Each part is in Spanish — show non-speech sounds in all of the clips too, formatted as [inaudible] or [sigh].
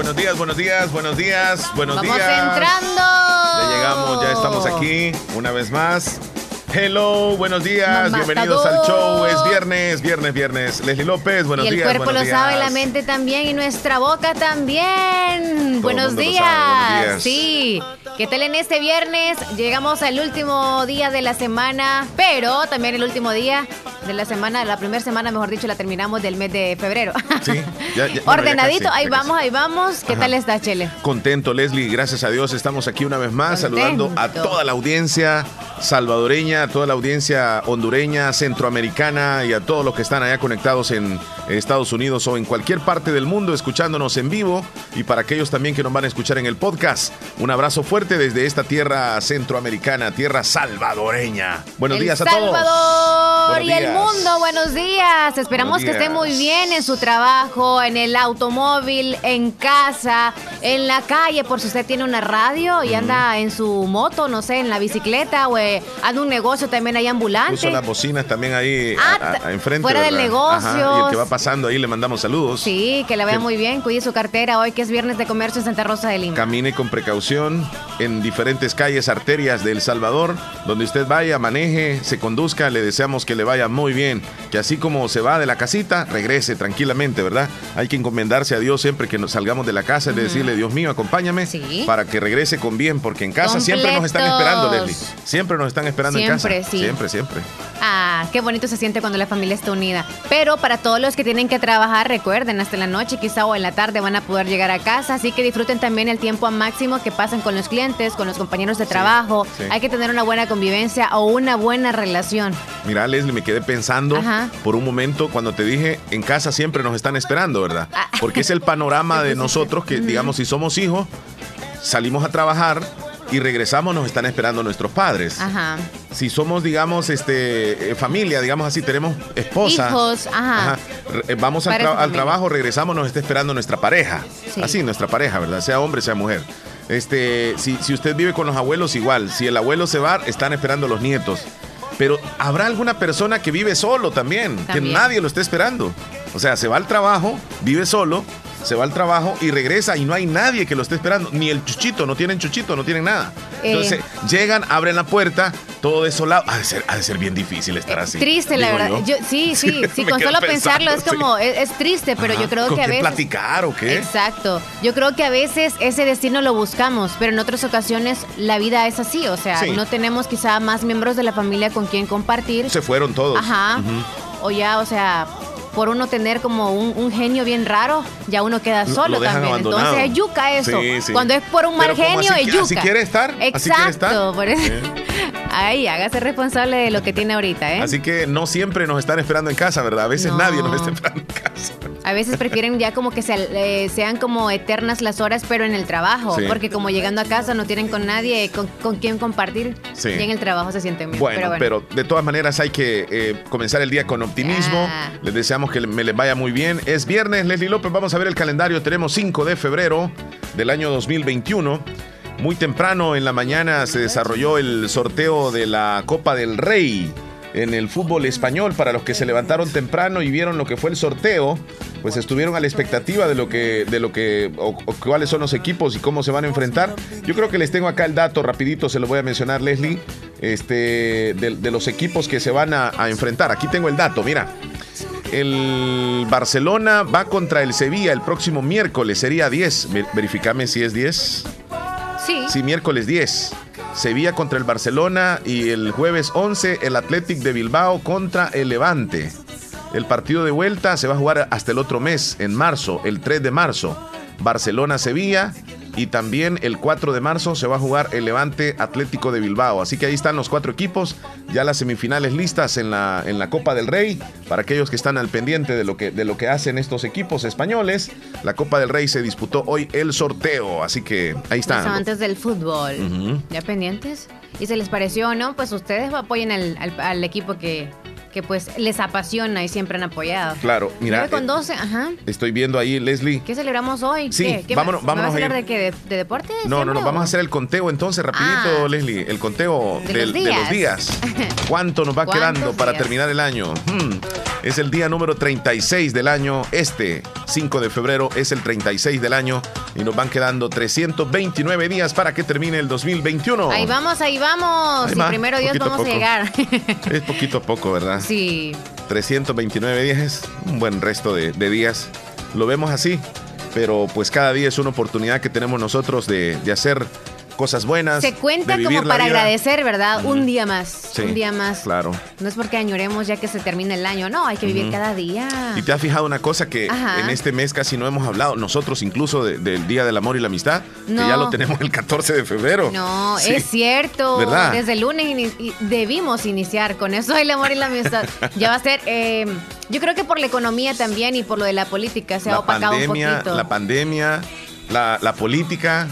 Buenos días, buenos días, buenos días, buenos días. Vamos entrando. Ya llegamos, ya estamos aquí una vez más. Hello, buenos días, bienvenidos al show. Es viernes, viernes, viernes. Leslie López, buenos días. Y el cuerpo lo sabe, la mente también y nuestra boca también. Buenos días. Sí. ¿Qué tal en este viernes? Llegamos al último día de la semana, pero también el último día la semana, la primera semana, mejor dicho, la terminamos del mes de febrero. [laughs] Sí, ya, Ordenadito, ahí vamos, ahí vamos. ¿Qué tal está, Chele? Contento, Leslie, gracias a Dios estamos aquí una vez más saludando a toda la audiencia salvadoreña, a toda la audiencia hondureña, centroamericana y a todos los que están allá conectados en Estados Unidos o en cualquier parte del mundo escuchándonos en vivo y para aquellos también que nos van a escuchar en el podcast. Un abrazo fuerte desde esta tierra centroamericana, tierra salvadoreña. Buenos días a todos. Salvador y el mundo, buenos días. Esperamos que esté muy bien en su trabajo, en el automóvil, en casa, en la calle, por si usted tiene una radio y anda en su moto, no sé, en la bicicleta o anda un negocio también ahí ambulante. Puso las bocinas también ahí ah, enfrente. Fuera del negocio. y el que va pasando ahí le mandamos saludos. Sí, que la vea muy bien. Cuide su cartera hoy que es viernes de comercio en Santa Rosa de Lima. Camine con precaución en diferentes calles, arterias de El Salvador. Donde usted vaya, maneje, se conduzca. Le deseamos que le vaya muy bien. Que así como se va de la casita, regrese tranquilamente, ¿verdad? Hay que encomendarse a Dios siempre que nos salgamos de la casa y decirle, Dios mío, acompáñame para que regrese con bien. Porque en casa siempre nos están esperando, Leslie. Siempre nos están esperando en casa. Siempre, sí. Siempre, siempre. Ah, qué bonito se siente cuando la familia está unida. Pero para todos los que tienen que trabajar, recuerden, hasta la noche quizá o en la tarde van a poder llegar a casa, así que disfruten también el tiempo a máximo que pasan con los clientes, con los compañeros de trabajo. Hay que tener una buena convivencia o una buena relación. Mira, Leslie, me quedé pensando por un momento cuando te dije, en casa siempre nos están esperando, ¿verdad? Ah. Porque es el panorama [laughs] de nosotros que, digamos, si somos hijos, salimos a trabajar y regresamos, nos están esperando nuestros padres. Ajá. Si somos, digamos, este, eh, familia, digamos así, tenemos esposa. Hijos, ajá. Eh, vamos al, trabajo, regresamos, nos está esperando nuestra pareja. Así, nuestra pareja, ¿verdad? Sea hombre, sea mujer. Este, si, si usted vive con los abuelos, igual. Si el abuelo se va, están esperando los nietos. Pero habrá alguna persona que vive solo también, también, que nadie lo esté esperando. O sea, se va al trabajo, vive solo, se va al trabajo y regresa y no hay nadie que lo esté esperando, ni el chuchito, no tienen chuchito, no tienen nada. Entonces eh. llegan, abren la puerta, todo desolado. Ha de ser, ha de ser bien difícil estar así. Triste, la verdad. [laughs] sí, sí, sí, con solo pensarlo es como, es, triste, pero yo creo que a veces... platicar o qué? Exacto. Yo creo que a veces ese destino lo buscamos, pero en otras ocasiones la vida es así, o sea, no tenemos quizá más miembros de la familia con quien compartir. Se fueron todos. Ajá. O ya, o sea, por uno tener como un, genio bien raro, ya uno queda solo también. Entonces es yuca eso. Cuando es por un mal genio, es yuca. Así quiere estar. Exacto. Por eso. Ay, hágase responsable de lo que tiene ahorita, ¿eh? Así que no siempre nos están esperando en casa, ¿verdad? A veces nadie nos está esperando en casa. A veces prefieren ya como que eh, sean como eternas las horas, pero en el trabajo. Porque como llegando a casa no tienen con nadie con, con quien compartir. Y en el trabajo se sienten bien. Bueno, pero, de todas maneras hay que eh, comenzar el día con optimismo. Les deseamos que me les vaya muy bien. Es viernes, Leslie López. Vamos a ver el calendario. Tenemos 5 de febrero del año 2021. Muy temprano en la mañana se desarrolló el sorteo de la Copa del Rey en el fútbol español. Para los que se levantaron temprano y vieron lo que fue el sorteo, pues estuvieron a la expectativa de lo que, de lo que, o, cuáles son los equipos y cómo se van a enfrentar. Yo creo que les tengo acá el dato, rapidito se lo voy a mencionar, Leslie, este, de, los equipos que se van a, a enfrentar. Aquí tengo el dato, mira. El Barcelona va contra el Sevilla el próximo miércoles, sería 10. Verificame si es 10. Sí. miércoles 10. Sevilla contra el Barcelona y el jueves 11 el Athletic de Bilbao contra el Levante. El partido de vuelta se va a jugar hasta el otro mes, en marzo, el 3 de marzo. Barcelona-Sevilla y también el 4 de marzo se va a jugar el Levante Atlético de Bilbao. Así que ahí están los cuatro equipos, ya las semifinales listas en la, en la Copa del Rey. Para aquellos que están al pendiente de lo que, de lo que hacen estos equipos españoles, la Copa del Rey se disputó hoy el sorteo. Así que ahí están. Los amantes del fútbol, ¿ya pendientes? ¿Y se les pareció o no? Pues ustedes apoyen al equipo que, que pues les apasiona y siempre han apoyado. Claro, mira. con 12, eh, ajá. Estoy viendo ahí, Leslie. ¿Qué celebramos hoy? Sí, ¿Qué? vámonos, vámonos a hablar de qué? ¿De, deportes? No, no, no, vamos a hacer el conteo entonces, rapidito, ah. Leslie. El conteo de, los días. [laughs] ¿Cuánto nos va quedando para terminar el año? Hmm. Es el día número 36 del año. Este 5 de febrero es el 36 del año y nos van quedando 329 días para que termine el 2021. Ahí vamos, ahí vamos. y primero Dios vamos a, llegar. es poquito a poco, ¿verdad? Sí. 329 días es un buen resto de, de días. Lo vemos así, pero pues cada día es una oportunidad que tenemos nosotros de, de hacer cosas buenas. Se cuenta como para agradecer, ¿verdad? Un día más. un día más. Claro. No es porque añoremos ya que se termina el año, no, hay que vivir cada día. Y te has fijado una cosa que en este mes casi no hemos hablado, nosotros incluso del Día del Amor y la Amistad, que ya lo tenemos el 14 de febrero. No, es cierto. ¿verdad? Desde el lunes debimos iniciar con eso del amor y la amistad. [laughs] ya va a ser. Eh, yo creo que por la economía también y por lo de la política se ha opacado un poquito. La pandemia, la, la política.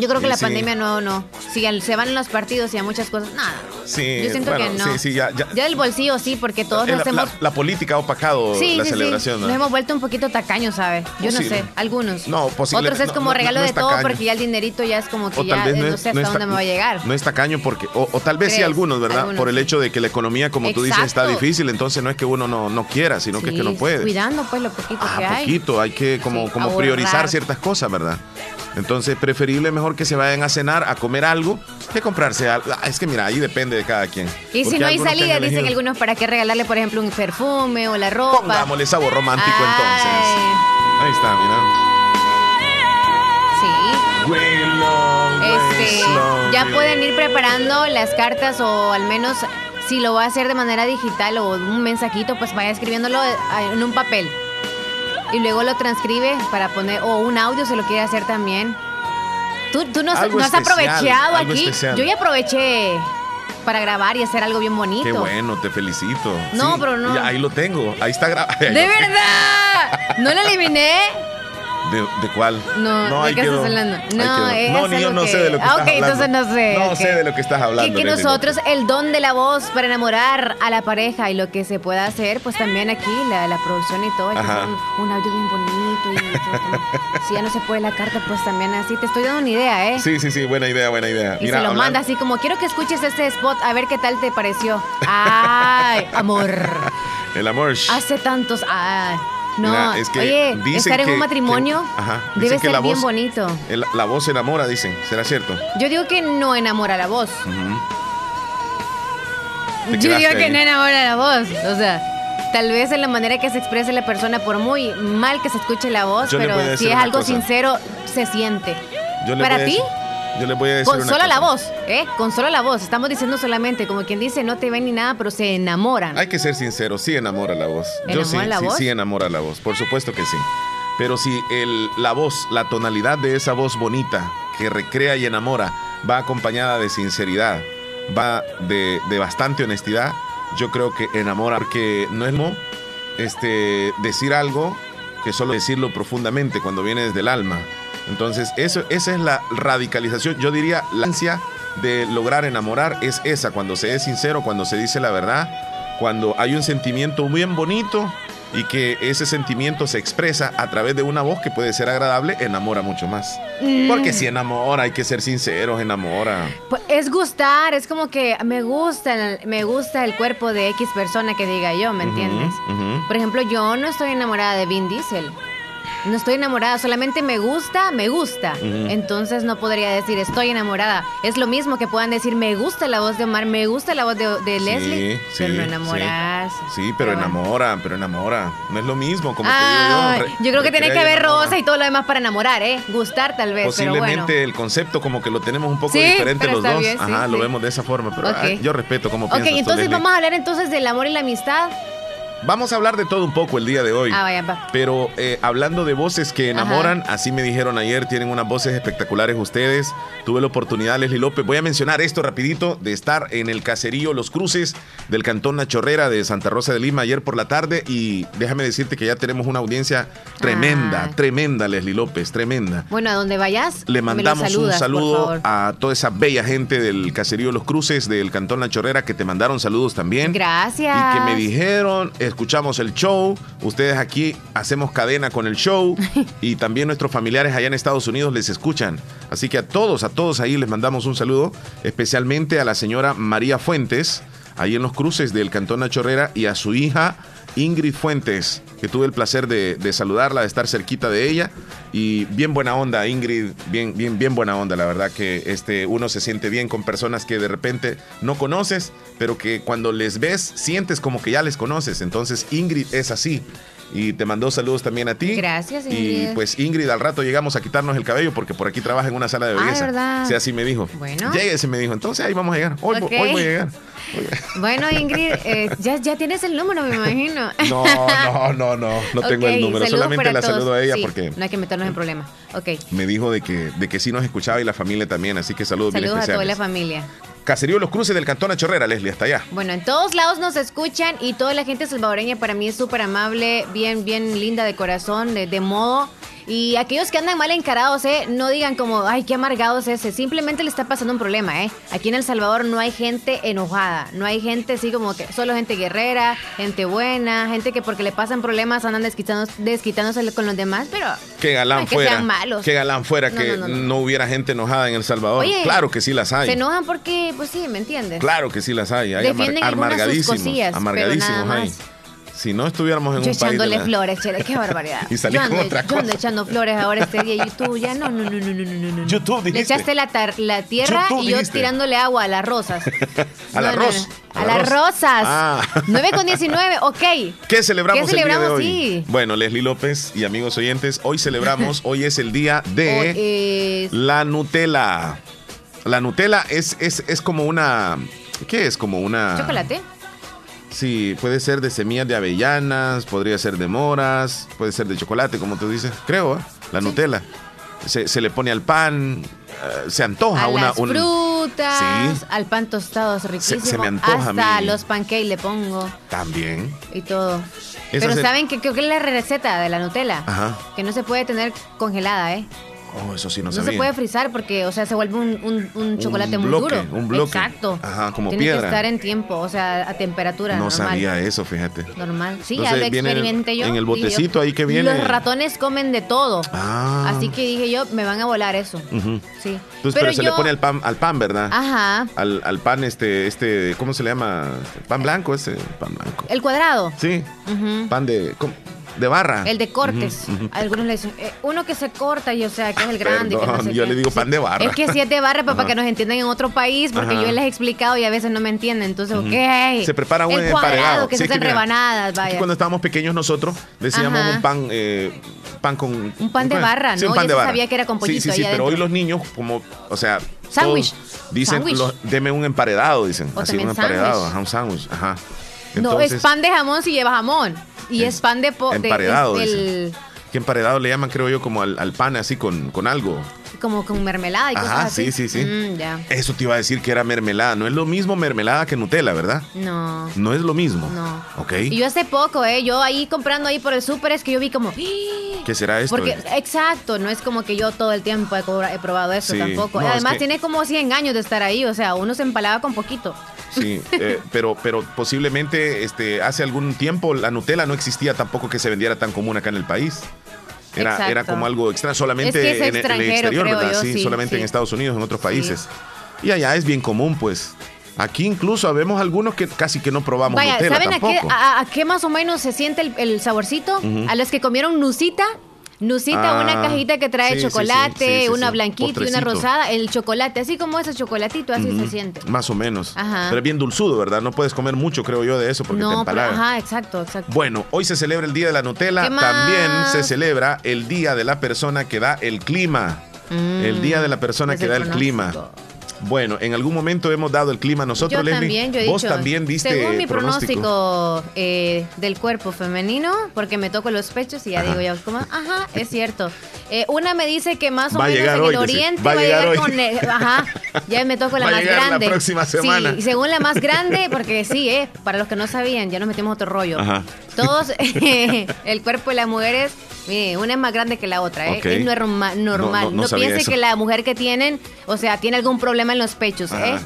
Yo creo que la pandemia no, no. Si se van los partidos y a muchas cosas, nada. Sí, yo siento que no. Sí, sí, ya, ya. del bolsillo sí, porque todos la, hacemos. La, política ha opacado la celebración. Nos hemos vuelto un poquito tacaños, ¿sabes? Yo no sé, algunos. No, posible, Otros es como regalo de todo porque ya el dinerito ya es como que ya no, sé hasta dónde me va a llegar. No es tacaño porque, o, tal vez sí algunos, ¿verdad? Por el hecho de que la economía, como tú dices, está difícil, entonces no es que uno no, no quiera, sino que es que no puede. Cuidando pues lo poquito ah, que hay. poquito, hay que como, como priorizar ciertas cosas, ¿verdad? Entonces, preferible mejor que se vayan a cenar, a comer algo, que comprarse algo. Ah, es que mira, ahí depende de cada quien. Y si no hay salida, dicen algunos para qué regalarle, por ejemplo, un perfume o la ropa. Pongámosle sabor romántico entonces. Ahí está, mira. Sí. Este, ya pueden ir preparando las cartas o al menos si lo va a hacer de manera digital o un mensajito, pues vaya escribiéndolo en un papel y luego lo transcribe para poner, o un audio se lo quiere hacer también. Tú, tú no, has aprovechado aquí. Yo ya aproveché para grabar y hacer algo bien bonito. Qué bueno, te felicito. No, pero no. ahí lo tengo, ahí está grabado. [laughs] ¡De verdad! ¿No lo eliminé? ¿De, cuál? No, no ¿de qué estás hablando? No, es no ni yo no sé de lo que estás hablando. Ok, entonces no sé. No sé de lo que estás hablando. Que, que nosotros, el don de la voz para enamorar a la pareja y lo que se pueda hacer, pues también aquí, la, la producción y todo, un, un, audio bien bonito. Y si ya no se puede la carta, pues también así. Te estoy dando una idea, ¿eh? Sí, sí, sí, buena idea, buena idea. Y se lo manda así como, quiero que escuches este spot, a ver qué tal te pareció. [laughs] Ay, amor. El amor. Hace tantos... Ay. No, es que oye, estar en un matrimonio debe ser bien bonito. la voz enamora, dicen. ¿Será cierto? Yo digo que no enamora la voz. Yo digo que no enamora la voz. O sea, tal vez en la manera que se exprese la persona, por muy mal que se escuche la voz, pero si es algo sincero, se siente. ¿Para ti? Yo les voy a decir Con solo la voz, ¿eh? Con solo la voz. Estamos diciendo solamente, como quien dice, no te ven ni nada, pero se enamoran. Hay que ser sincero, sí enamora la voz. Yo sí, la sí, voz? sí enamora la voz. Por supuesto que sí. Pero si el, la voz, la tonalidad de esa voz bonita que recrea y enamora va acompañada de sinceridad, va de, de bastante honestidad, yo creo que enamora, porque no es lo este, decir algo que solo decirlo profundamente cuando viene desde el alma. Entonces, eso, esa es la radicalización. Yo diría, la ansia de lograr enamorar es esa, cuando se es sincero, cuando se dice la verdad, cuando hay un sentimiento bien bonito y que ese sentimiento se expresa a través de una voz que puede ser agradable, enamora mucho más. Mm. Porque si enamora, hay que ser sinceros, enamora. Pues es gustar, es como que me gusta, me gusta el cuerpo de X persona que diga yo, ¿me entiendes? Por ejemplo, yo no estoy enamorada de Vin Diesel. No estoy enamorada, solamente me gusta, me gusta. Entonces no podría decir estoy enamorada. Es lo mismo que puedan decir me gusta la voz de Omar, me gusta la voz de, Leslie, sí, pero no enamorarse. Sí, pero, enamora, pero enamora. No es lo mismo, como yo. Yo creo que tiene que haber rosa y todo lo demás para enamorar, ¿eh? Gustar tal vez. Posiblemente el concepto como que lo tenemos un poco diferente los dos. Ajá, lo vemos de esa forma, pero yo respeto como piensas. Ok, entonces vamos a hablar entonces del amor y la amistad. Vamos a hablar de todo un poco el día de hoy. Ah, vaya, Pero eh, hablando de voces que enamoran, así me dijeron ayer, tienen unas voces espectaculares ustedes. Tuve la oportunidad, Leslie López, voy a mencionar esto rapidito, de estar en el caserío Los Cruces del Cantón Nachorrera de Santa Rosa de Lima ayer por la tarde y déjame decirte que ya tenemos una audiencia tremenda, Ah. tremenda, Leslie López, tremenda. Bueno, a donde vayas, Le me lo mandamos saludas, un saludo a toda esa bella gente del caserío Los Cruces del Cantón La Chorrera que te mandaron saludos también. Gracias. Y que me dijeron, escuchamos el show, ustedes aquí hacemos cadena con el show [laughs] y también nuestros familiares allá en Estados Unidos les escuchan. Así que a todos, a todos ahí les mandamos un saludo, especialmente a la señora María Fuentes, ahí en los cruces del Cantón La Chorrera y a su hija Ingrid Fuentes, que tuve el placer de, de saludarla, de estar cerquita de ella. Y bien buena onda, Ingrid, bien, bien, bien buena onda. La verdad que este, uno se siente bien con personas que de repente no conoces, pero que cuando les ves, sientes como que ya les conoces. Entonces, Ingrid es así. Y te mandó saludos también a ti. Gracias, Y Ingrid. pues Ingrid, al rato llegamos a quitarnos el cabello porque por aquí trabaja en una sala de Ah, belleza. ¿verdad? Sí, así me dijo. Bueno. Lléguese, me dijo. Entonces ahí vamos a llegar. Hoy, vo- Ok. hoy voy a llegar. Bueno, Ingrid, eh, ya, ya tienes el número, me imagino. [laughs] No, no, no, no. No tengo el número. saludos Solamente la todos. saludo a ella Sí, porque No hay que meternos en problemas. Ok. me dijo de que, de que sí nos escuchaba y la familia también, así que saludos, bien Saludos a toda especiales. la familia. Caserío Los Cruces del Cantón Chorrera, Leslie, hasta allá. Bueno, en todos lados nos escuchan y toda la gente salvadoreña para mí es súper amable, bien, bien linda de corazón, de, de modo. Y aquellos que andan mal encarados, eh, no digan como, ay, qué amargados ese. Simplemente le está pasando un problema, ¿eh? Aquí en El Salvador no hay gente enojada, no hay gente así como que, solo gente guerrera, gente buena, gente que porque le pasan problemas andan desquitándose, desquitándose con los demás, pero Qué galán no es que fuera. sean malos. Qué galán fuera No, que no, hubiera gente enojada en El Salvador. Oye, claro que sí las hay. se enojan porque, pues sí, ¿me entiendes? Claro que sí las hay. Hay amar- amargadísimos. cosillas, amargadísimos hay. más. Si no estuviéramos en Yo un país. de echándole flores, chele, qué [laughs] barbaridad. Y salí yo con ando, otra yo ando cosa. echando flores ahora este día y tú ya no, no, no, no, no, no, no. YouTube, Le dijiste. echaste la, tar- la tierra YouTube, y yo dijiste. tirándole agua a las rosas. [laughs] Al No, no, arroz. no. A las rosas. Ah. [laughs] 9 con 19, ok. ¿Qué celebramos, ¿Qué celebramos? el día de hoy? Sí. Bueno, Leslie López y amigos oyentes, hoy celebramos, hoy es el día de Hoy es- la Nutella. La Nutella es, es, es como una... ¿Qué es? Como una... chocolate. Sí, puede ser de semillas de avellanas, podría ser de moras, puede ser de chocolate, como tú dices. Creo, ¿eh? La Nutella. Se, se le pone al pan, eh, se antoja A una... las un- frutas, Sí. al pan tostado, es riquísimo. se me antoja a Hasta mí. los pancakes le pongo También. y todo. Esa Pero se- ¿saben que creo que es la receta de la Nutella? Ajá. Que no se puede tener congelada, ¿eh? Oh, eso sí no, No sabía. se puede frizar porque, o sea, se vuelve un, un- un chocolate Un muy bloque, duro. un bloque. Exacto. Ajá, como Tiene piedra. que estar en tiempo, o sea, a temperatura No normal. sabía eso, fíjate. Normal. Sí, Entonces, ya lo experimenté yo. en el yo, botecito ahí que viene- Los ratones comen de todo. Ah. Así que dije yo, me van a volar eso. Ujú. Sí. Entonces, pero, se le pone al pan, al pan, ¿verdad? Ajá. Al, al pan este, este, ¿cómo se le llama? Pan blanco ese, pan blanco. El cuadrado. Sí, Ujú. pan de, ¿cómo? De barra. El de cortes. Algunos le dicen, eh, uno que se corta y o sea, que es el grande. y que no Perdón, sé yo qué. le digo pan de barra. Es que si es de barra, para que nos entiendan en otro país, porque Ajá. yo les he explicado y a veces no me entienden. Entonces, ok. Se prepara un el cuadrado, emparedado. que Sí, se hacen rebanadas, vaya. cuando estábamos pequeños nosotros decíamos Ajá. un pan, eh, pan con... Un pan de ¿cómo es? barra, Sí, ¿no? un pan Yo de barra. sabía que era con pollito sí, pero hoy los niños como, o sea... Sándwich. Dicen, los- deme un emparedado, dicen. O así un emparedado, sándwich. ajá, un sándwich, ajá. No, es pan de jamón si lleva jamón. Y es, pan de... po- de- emparedado, es dicen. del- ¿Qué emparedado le llaman, creo yo, como al, al pan así con, con algo? como con mermelada y cosas Ajá, así. sí, sí, sí. Mm. Eso te iba a decir que era mermelada. No es lo mismo mermelada que Nutella, ¿verdad? No. No es lo mismo. No. Ok. Y yo hace poco, ¿eh? Yo ahí comprando ahí por el súper es que yo vi como... ¿Qué será esto? Porque, exacto, no es como que yo todo el tiempo he, probado eso Sí, tampoco. no, es Además, que- tiene como 100 años de estar ahí, o sea, uno se empalaba con poquito. Sí, eh, pero, pero posiblemente este, hace algún tiempo la Nutella no existía tampoco que se vendiera tan común acá en el país. Era, Exacto. era como algo extra solamente Es que es en, el- en el extranjero, exterior, ¿verdad? yo, sí, sí, solamente sí. en Estados Unidos, en otros países. Y allá es bien común, pues. Aquí incluso vemos algunos que casi que no probamos Vaya, Nutella ¿saben a qué, tampoco. a, a qué más o menos se siente el, el saborcito? A los que comieron Nusita. Nusita, Ah, una cajita que trae sí, chocolate, sí, sí, una blanquita y una rosada. El chocolate, así como ese chocolatito, así se siente. Más o menos. Ajá. Pero es bien dulzudo, ¿verdad? No puedes comer mucho, creo yo, de eso porque te pero, empalaga. ajá, exacto, exacto. Bueno, hoy se celebra el Día de la Nutella. También se celebra el Día de la persona que da el clima. Mm, el Día de la persona que da el clima. Bueno, en algún momento hemos dado el clima nosotros, yo También, yo he Vos también diste Según mi pronóstico, eh, del cuerpo femenino, porque me toco los pechos y ya digo yo, como, ajá, es cierto. Eh, una me dice que más o menos en el oriente va, a llegar, con. ajá, ya me toco [laughs] la más grande. La próxima semana. Sí, según la más grande, [laughs] porque sí, eh, para los que no sabían, ya nos metimos otro rollo. Ajá. Todos, [laughs] el cuerpo de las mujeres una es más grande que la otra, ¿eh? Es normal. No, piense que la mujer que tienen, o sea, tiene algún problema en los pechos, ¿eh?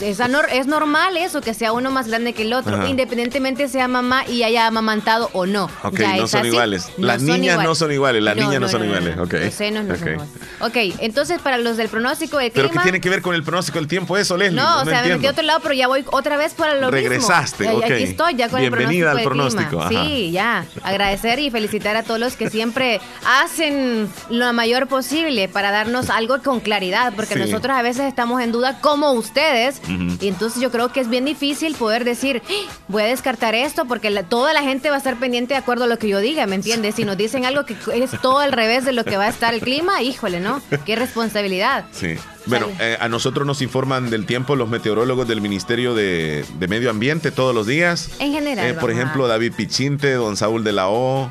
Es, normal eso, que sea uno más grande que el otro, independientemente sea mamá y haya amamantado o no. Ok, no son iguales. las niñas no son iguales, las niñas no, son iguales. Okay. Los senos no son iguales. Ok, entonces para los del pronóstico del clima... ¿Pero qué tiene que ver con el pronóstico del tiempo eso, Leslie? No, o sea, me metí a otro lado, pero ya voy otra vez para lo Regresaste, mismo. Regresaste, Aquí estoy ya con Bienvenida el pronóstico al pronóstico. Sí, ya. Agradecer y felicitar a todos los que siempre hacen lo mayor posible para darnos algo con claridad, porque nosotros a veces estamos en duda como ustedes, y entonces yo creo que es bien difícil poder decir, ¡Ah! voy a descartar esto, porque toda la gente va a estar pendiente de acuerdo a lo que yo diga, ¿me entiendes? Si nos dicen algo que es todo al revés de lo que va a estar el clima, híjole, ¿no? Qué responsabilidad. Sí. Bueno, eh, a nosotros nos informan del tiempo los meteorólogos del Ministerio de, Medio Ambiente todos los días. En general. Eh, por ejemplo, David Pichinte, don Saúl de la O,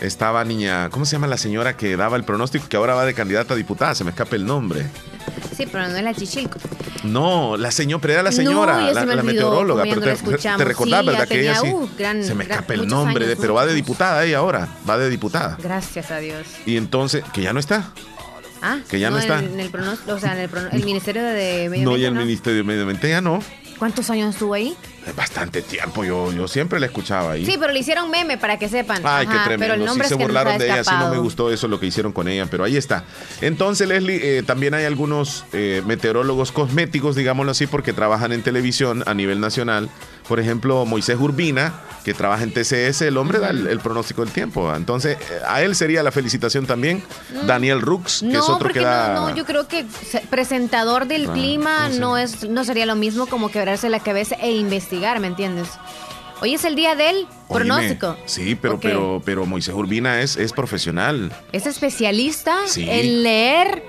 estaba niña, ¿cómo se llama la señora que daba el pronóstico que ahora va de candidata a diputada? Se me escapa el nombre. Sí, pero no es la Chichilco. No, la señora, pero era la señora, la, meteoróloga. Pero te, te recordás, ¿verdad? que ella sí. Uh, se me escapa el nombre, pero va de diputada ella ahora, va de diputada. Gracias a Dios. Y entonces, que ya no está. Ah, que ya no, está. En el, o sea, en el, [laughs] Ministerio de Medio Ambiente. No, y el Ministerio de Medio Ambiente ya no. ¿Cuántos años estuvo ahí? Bastante tiempo, yo, yo siempre la escuchaba ahí. Sí, pero le hicieron meme para que sepan. Ay, qué tremendo. Pero el nombre sí se burlaron de ella, sí no me gustó eso lo que hicieron con ella, pero ahí está. Entonces, Leslie, eh, también hay algunos eh, meteorólogos cosméticos, digámoslo así, porque trabajan en televisión a nivel nacional. Por ejemplo, Moisés Urbina, que trabaja en TCS, el hombre da el, pronóstico del tiempo. Entonces, eh, a él sería la felicitación también. Mm. Daniel Rux, que es otro que da. No, no, yo creo que presentador del ah, clima no, es, no sería lo mismo como quebrarse la cabeza e investigar, ¿me entiendes? Hoy es el día del pronóstico. sí, pero, pero, pero Moisés Urbina es, es profesional. Es especialista en leer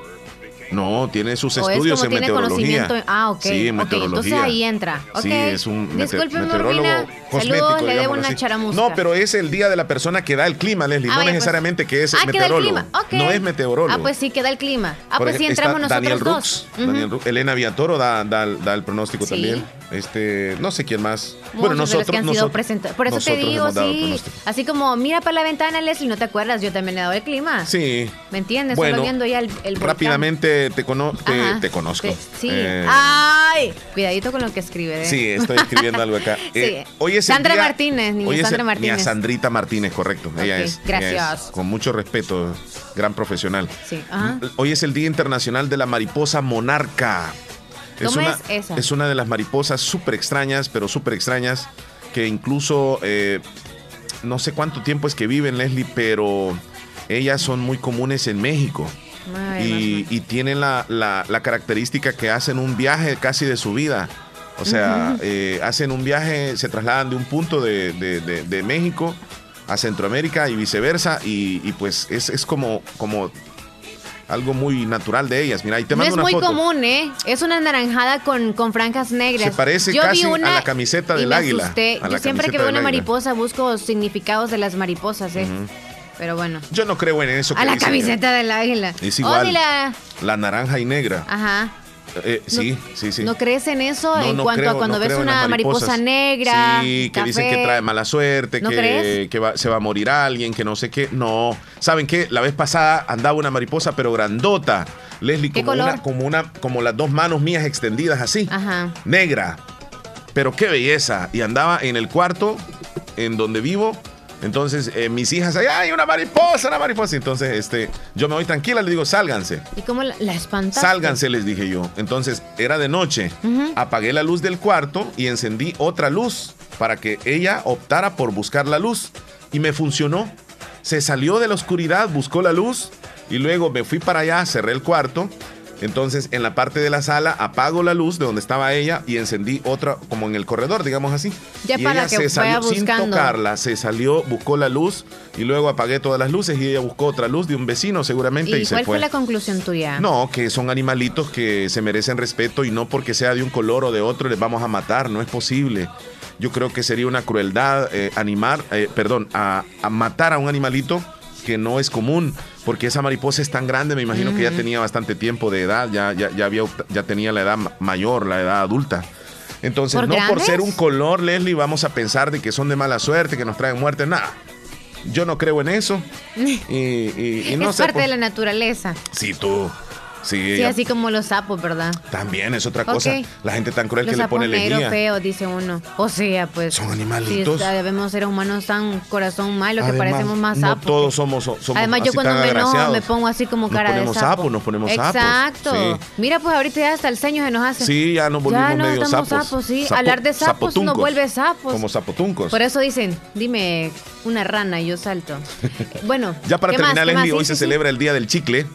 no, tiene sus estudios en meteorología. Ah, ok. Sí, meteorología. entonces ahí entra. Sí, es un meteorólogo cosmético. le debo una charamusca. No, pero es el día de la persona que da el clima, Leslie. Ah, no pues. necesariamente que es ah, meteorólogo. No es meteorólogo. Ah, pues sí, que da el clima. Ah, pues sí, entramos nosotros Daniel dos. Daniel Rux. Elena Viatoro da, da, da el pronóstico también. Este, no sé quién más. bueno, nosotros. nosotros Por eso te digo, sí. Así como, mira para la ventana, Leslie, no te acuerdas, yo también he dado el clima. Sí. ¿Me entiendes? Bueno, Solo viendo ya el, el Rápidamente te, cono te, conozco. sí. Eh, Ay, cuidadito con lo que escribe. ¿eh? Sí, estoy escribiendo algo acá. [laughs] sí. Eh, hoy es Sandra Martínez, niña Sandra Martínez. Niña Sandrita Martínez, correcto. Ella es. Gracias. con mucho respeto, gran profesional. Sí. Hoy es el Día Internacional de la Mariposa Monarca. Es una, es, esa? es una de las mariposas súper extrañas, pero súper extrañas, que incluso eh, no sé cuánto tiempo es que viven, Leslie, pero ellas son muy comunes en México. y, tienen la, característica que hacen un viaje casi de su vida. O sea, eh, hacen un viaje, se trasladan de un punto de, México a Centroamérica y viceversa. Y, pues es, es como, como algo muy natural de ellas. Mira, ahí te mando no es muy común, ¿eh? Es una naranjada con, con franjas negras. Se parece casi a la camiseta del águila. Yo siempre que veo una mariposa busco significados de las mariposas, ¿eh? Pero bueno. Yo no creo en eso. a la camiseta del águila. Es igual. la naranja y negra. Ajá. Eh, sí, sí, sí. ¿No crees en eso? en cuanto a cuando ves una mariposa negra. Sí, que dicen que trae mala suerte, que, que se va a morir alguien, que no sé qué. No. ¿Saben qué? La vez pasada andaba una mariposa, pero grandota. Leslie, como una, como una, como las dos manos mías extendidas así. Ajá. Negra. Pero qué belleza. Y andaba en el cuarto en donde vivo entonces, eh, mis hijas, hay una mariposa, una mariposa. Entonces, este, yo me voy tranquila, le digo, sálganse. ¿Y cómo la, la Sálganse, les dije yo. Entonces, era de noche. Apagué la luz del cuarto y encendí otra luz para que ella optara por buscar la luz. Y me funcionó. Se salió de la oscuridad, buscó la luz y luego me fui para allá, cerré el cuarto Entonces, en la parte de la sala apago la luz de donde estaba ella y encendí otra como en el corredor, digamos así. Ya y para ella que se salió sin tocarla, se salió, buscó la luz y luego apagué todas las luces y ella buscó otra luz de un vecino seguramente y, ¿Y se cuál fue. fue la conclusión tuya? No, que son animalitos que se merecen respeto y no porque sea de un color o de otro les vamos a matar, no es posible. Yo creo que sería una crueldad eh, animar, eh, perdón, a, a matar a un animalito que no es común, porque esa mariposa es tan grande, me imagino que ya tenía bastante tiempo de edad, ya, ya, ya, había, ya tenía la edad ma- mayor, la edad adulta. Entonces, ¿Por no por ser un color, Leslie, vamos a pensar de que son de mala suerte, que nos traen muerte, nada. Yo no creo en eso. [laughs] Y, y- y no es sé. parte pues, de la naturaleza. Sí, tú. Sí, así como los sapos, ¿verdad? también es otra cosa. La gente tan cruel Los que le pone negros lejía. feos, dice uno. O sea, pues. Son animalitos. Sí, debemos ser humanos tan corazón malo que Además, parecemos más no sapos. todos somos, somos Además, yo cuando me enojo me pongo así como Nos cara de ponemos sapo. sapos, nos ponemos sapos. Exacto. Sí. Mira, pues ahorita ya hasta el ceño se nos hace. Sí, ya nos volvimos Ya no medio sapos. sapos, sí. Sapo- Hablar de sapos nos sapotuncos. vuelve sapos. Como zapotuncos. Por eso dicen, dime una rana y yo salto. [laughs] Bueno, Ya para terminar. Leslie, hoy se celebra el Día del Chicle.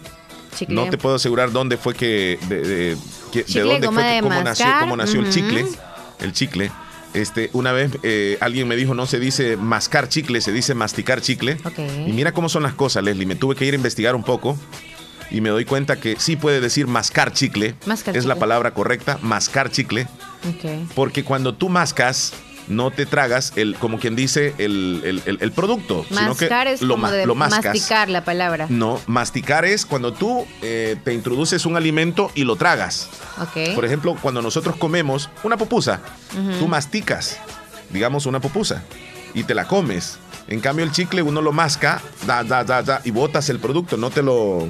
Chicle. No te puedo asegurar dónde fue que. De, de- que- de Chicle, dónde fue que, cómo nació, cómo nació el chicle. El chicle. Este, una vez eh, alguien me dijo, no se dice mascar chicle, se dice masticar chicle. Y mira cómo son las cosas, Leslie. Me tuve que ir a investigar un poco y me doy cuenta que sí puede decir mascar chicle. Mascar es la palabra correcta, mascar chicle. Porque cuando tú mascas, no te tragas el, como quien dice, el, el- el- el producto, sino que es lo, como de lo masticar la palabra. No, masticar es cuando tú eh, te introduces un alimento y lo tragas. Por ejemplo, cuando nosotros comemos una pupusa, tú masticas, digamos, una pupusa y te la comes. En cambio, el chicle uno lo masca, da, da, da, da, y botas el producto, no te lo.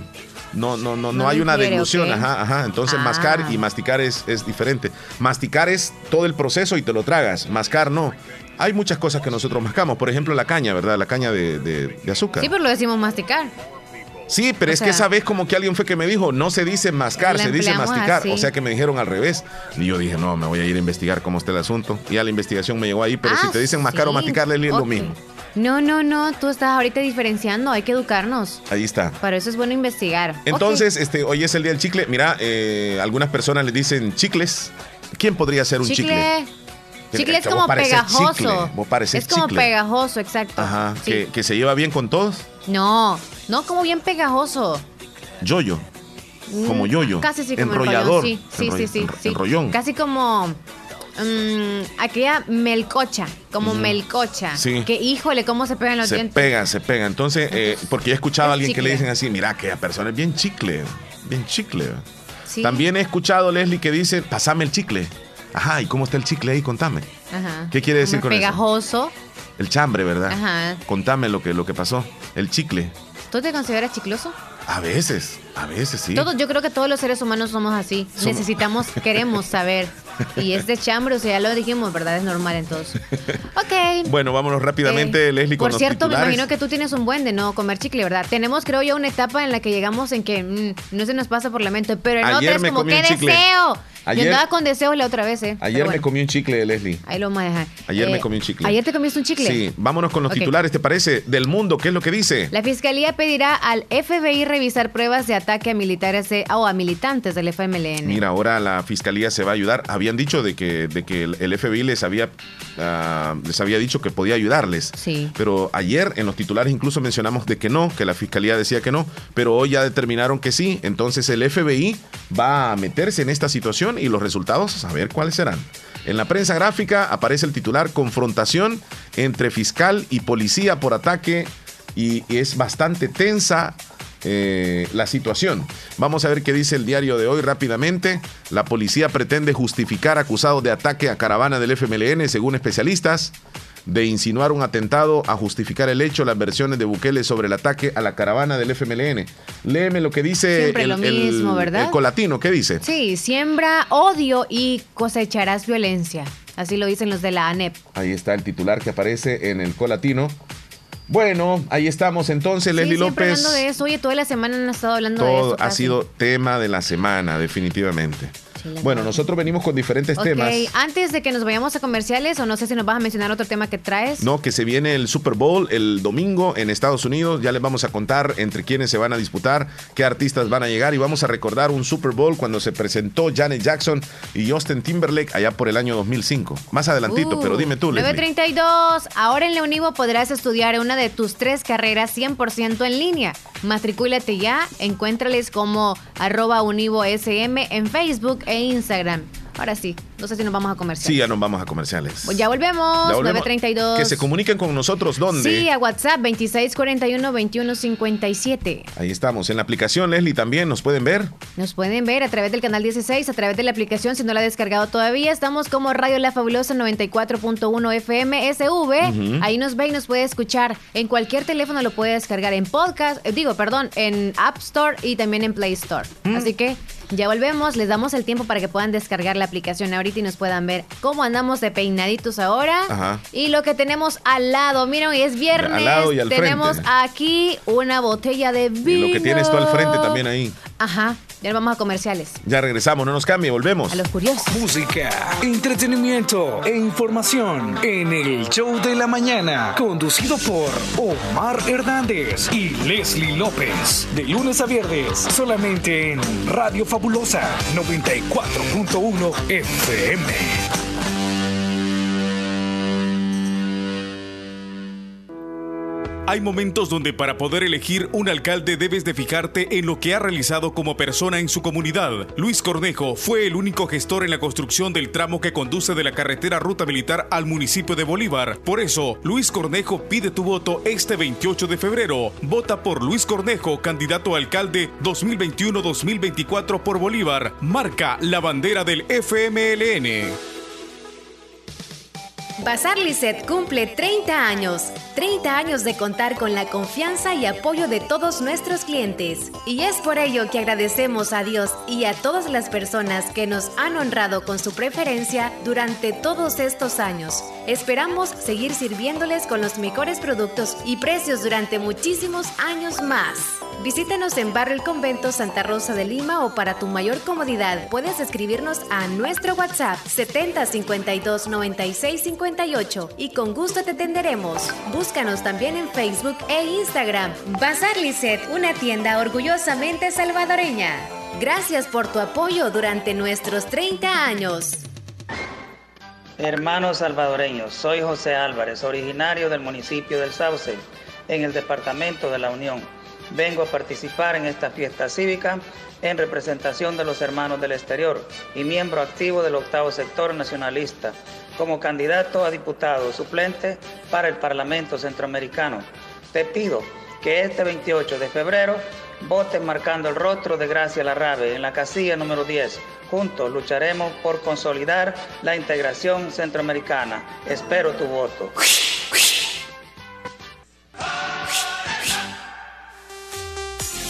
No, no, no, no, hay lo una deglución, ajá, ajá. Entonces, Ah. mascar y masticar es, es diferente. Masticar es todo el proceso y te lo tragas. Mascar no. Hay muchas cosas que nosotros mascamos. Por ejemplo, la caña, ¿verdad? La caña de, de- de azúcar. Sí, pero lo decimos masticar. Sí, pero O es que esa vez como que alguien fue que me dijo, no se dice mascar, se dice masticar. así. O sea que me dijeron al revés. Y yo dije, no, me voy a ir a investigar cómo está el asunto. Y a la investigación me llegó ahí, pero si Ah, te dicen mascar o masticar, Leslie, es lo Ok. mismo. No, no, no. Tú estás ahorita diferenciando. Hay que educarnos. Ahí está. Para eso es bueno investigar. Entonces, este, hoy es el día del chicle. Mira, eh, algunas personas le dicen chicles. ¿Quién podría ser un chicle? Chicle es Que vos como pegajoso. chicle, es como chicle. pegajoso, exacto. Ajá, Sí. que, que se lleva bien con todos. No, no como bien pegajoso. Yoyo. Como Mm, yoyo. Casi sí como Enrollador. enrollón. Sí, sí, Enroll- sí, sí. enrollón. Casi como mm, aquella melcocha, como melcocha. Sí. Que híjole, cómo se pegan los se dientes. pega, se pega. Entonces, eh, porque he escuchado a alguien que le dicen así, mira, aquella persona es bien chicle, bien chicle. Sí. También he escuchado, Leslie, que dice, pasame el chicle. Ajá, ¿y cómo está el chicle ahí? Contame. Ajá. ¿Qué quiere decir Como con eso? pegajoso. El chambre, ¿verdad? Ajá. Contame lo que, lo que pasó. El chicle. ¿Tú te consideras chicloso? A veces, a veces sí. Todos, yo creo que todos los seres humanos somos así. Necesitamos, queremos saber. [laughs] [laughs] Y este chambre, o sea, ya lo dijimos, ¿verdad? Es normal en todos. [laughs] Ok. Bueno, vámonos rápidamente, Eh, Leslie, con Por los cierto, me imagino que tú tienes un buen de no comer chicle, ¿verdad? Tenemos, creo yo, una etapa en la que llegamos en que mm, no se nos pasa por la mente, pero en Ayer otra es como, ¡qué deseo! Ayer- yo andaba con deseos la otra vez, ¿eh? Ayer me comí un chicle de Leslie. Ahí lo vamos a dejar. Ayer me Eh, comí un chicle. ¿Ayer te comiste un chicle? Sí, vámonos con los titulares, ¿te parece? Del mundo, ¿qué es lo que dice? La fiscalía pedirá al FBI revisar pruebas de ataque a militares o a militantes del FMLN. Mira, ahora la fiscalía se va a ayudar. Habían dicho de que, de que el, FBI les había, ah, les había dicho que podía ayudarles. Sí. Pero ayer en los titulares incluso mencionamos de que no, que la fiscalía decía que no, pero hoy ya determinaron que sí. Entonces el FBI va a meterse en esta situación y los resultados a ver cuáles serán. En la prensa gráfica aparece el titular confrontación entre fiscal y policía por ataque y, y es bastante tensa eh, la situación. Vamos a ver qué dice el diario de hoy rápidamente. La policía pretende justificar acusados de ataque a caravana del FMLN, según especialistas, de insinuar un atentado a justificar el hecho, las versiones de Bukele sobre el ataque a la caravana del FMLN. Léeme lo que dice Siempre el, lo mismo, el- ¿verdad? el colatino, ¿qué dice? Sí, siembra odio y cosecharás violencia. Así lo dicen los de la ANEP. Ahí está el titular que aparece en el colatino. Bueno, ahí estamos entonces, Sí, Leslie López. hablando de eso. Oye, toda la semana han estado hablando de Todo eso. ha casi. sido tema de la semana, definitivamente. Bueno, nosotros venimos con diferentes okay. temas. Antes de que nos vayamos a comerciales, o no sé si nos vas a mencionar otro tema que traes. No, que se viene el Super Bowl el domingo en Estados Unidos. Ya les vamos a contar entre quiénes se van a disputar, qué artistas van a llegar y vamos a recordar un Super Bowl cuando se presentó Janet Jackson y Justin Timberlake allá por el año 2005. Más adelantito, pero dime tú, 932. Ahora en Leonivo podrás estudiar una de tus tres carreras 100% en línea. Matricúlate ya, encuéntrales como arroba univo SM en Facebook Instagram. Ahora sí, no sé si nos vamos a comerciales. Sí, ya nos vamos a comerciales. Pues ya volvemos, 932. Que se comuniquen con nosotros, ¿dónde? Sí, a WhatsApp 2641-2157. Ahí estamos. En la aplicación, Leslie, también nos pueden ver. Nos pueden ver a través del canal 16, a través de la aplicación, si no la ha descargado todavía. Estamos como Radio La Fabulosa 94.1 FM SV. Ahí nos ve y nos puede escuchar. En cualquier teléfono lo puede descargar en podcast, eh, digo, perdón, en App Store y también en Play Store. Mm. Así que ya volvemos, les damos el tiempo para que puedan descargar la aplicación ahorita y nos puedan ver cómo andamos de peinaditos ahora. Y lo que tenemos al lado, miren, hoy es viernes. Al lado y al tenemos aquí una botella de vino. Y lo que tienes tú al frente también ahí. Ajá. Ya vamos a comerciales. Ya regresamos, no nos cambie, volvemos. A los curiosos. Música, entretenimiento e información en el show de la mañana, conducido por Omar Hernández y Leslie López. De lunes a viernes, solamente en Radio Fabulosa 94.1 FM. Hay momentos donde para poder elegir un alcalde debes de fijarte en lo que ha realizado como persona en su comunidad. Luis Cornejo fue el único gestor en la construcción del tramo que conduce de la carretera Ruta Militar al municipio de Bolívar. Por eso, Luis Cornejo pide tu voto este 28 de febrero. Vota por Luis Cornejo, candidato a alcalde 2021-2024 por Bolívar. Marca la bandera del FMLN. Bazar Lisset cumple 30 años. 30 años de contar con la confianza y apoyo de todos nuestros clientes. Y es por ello que agradecemos a Dios y a todas las personas que nos han honrado con su preferencia durante todos estos años. Esperamos seguir sirviéndoles con los mejores productos y precios durante muchísimos años más. Visítanos en Barrio El Convento Santa Rosa de Lima o para tu mayor comodidad puedes escribirnos a nuestro WhatsApp 70 52 96 58 y con gusto te atenderemos. Búscanos también en Facebook e Instagram. Bazar Lisset, una tienda orgullosamente salvadoreña. Gracias por tu apoyo durante nuestros 30 años. Hermanos salvadoreños, soy José Álvarez, originario del municipio del Sauce, en el departamento de la Unión vengo a participar en esta fiesta cívica en representación de los hermanos del exterior y miembro activo del octavo sector nacionalista como candidato a diputado suplente para el Parlamento Centroamericano. Te pido que este 28 de febrero voten marcando el rostro de Gracia Larrabe en la casilla número 10. Juntos lucharemos por consolidar la integración centroamericana. Espero tu voto.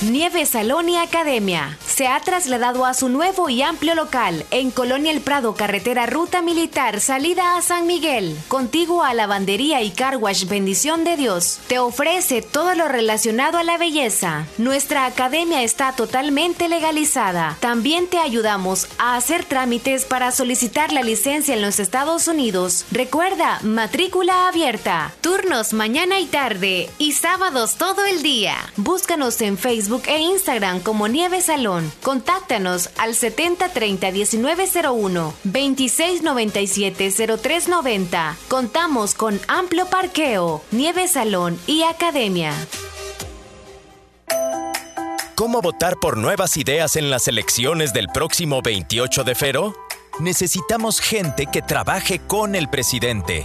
Nieve Salón y Academia se ha trasladado a su nuevo y amplio local en Colonia El Prado, carretera Ruta Militar, salida a San Miguel, contiguo a Lavandería y Carwash Bendición de Dios. Te ofrece todo lo relacionado a la belleza. Nuestra academia está totalmente legalizada. También te ayudamos a hacer trámites para solicitar la licencia en los Estados Unidos. Recuerda, matrícula abierta, turnos mañana y tarde y sábados todo el día. Búscanos en Facebook e Instagram como Nieve Salón. Contáctanos al 7030 1901 2697 0390. Contamos con amplio parqueo, nieve salón y academia. ¿Cómo votar por nuevas ideas en las elecciones del próximo 28 de febrero? Necesitamos gente que trabaje con el presidente.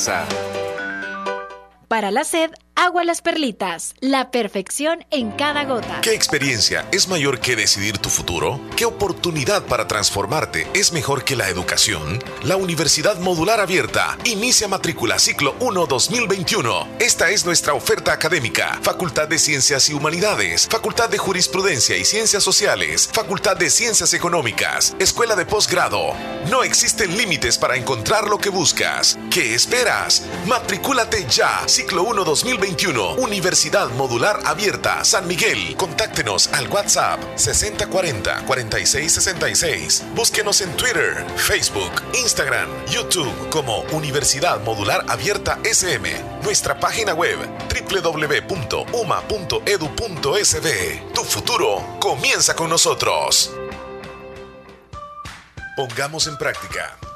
Para la sed, Agua Las Perlitas, la perfección en cada gota. ¿Qué experiencia es mayor que decidir tu futuro? ¿Qué oportunidad para transformarte es mejor que la educación? La Universidad Modular Abierta inicia matrícula ciclo 1 2021. Esta es nuestra oferta académica. Facultad de Ciencias y Humanidades, Facultad de Jurisprudencia y Ciencias Sociales, Facultad de Ciencias Económicas, Escuela de Posgrado. No existen límites para encontrar lo que buscas. ¿Qué esperas? Matricúlate ya. Ciclo 1 2021 Universidad Modular Abierta, San Miguel. Contáctenos al WhatsApp 6040-4666. Búsquenos en Twitter, Facebook, Instagram, YouTube como Universidad Modular Abierta SM. Nuestra página web www.uma.edu.sb. Tu futuro comienza con nosotros. Pongamos en práctica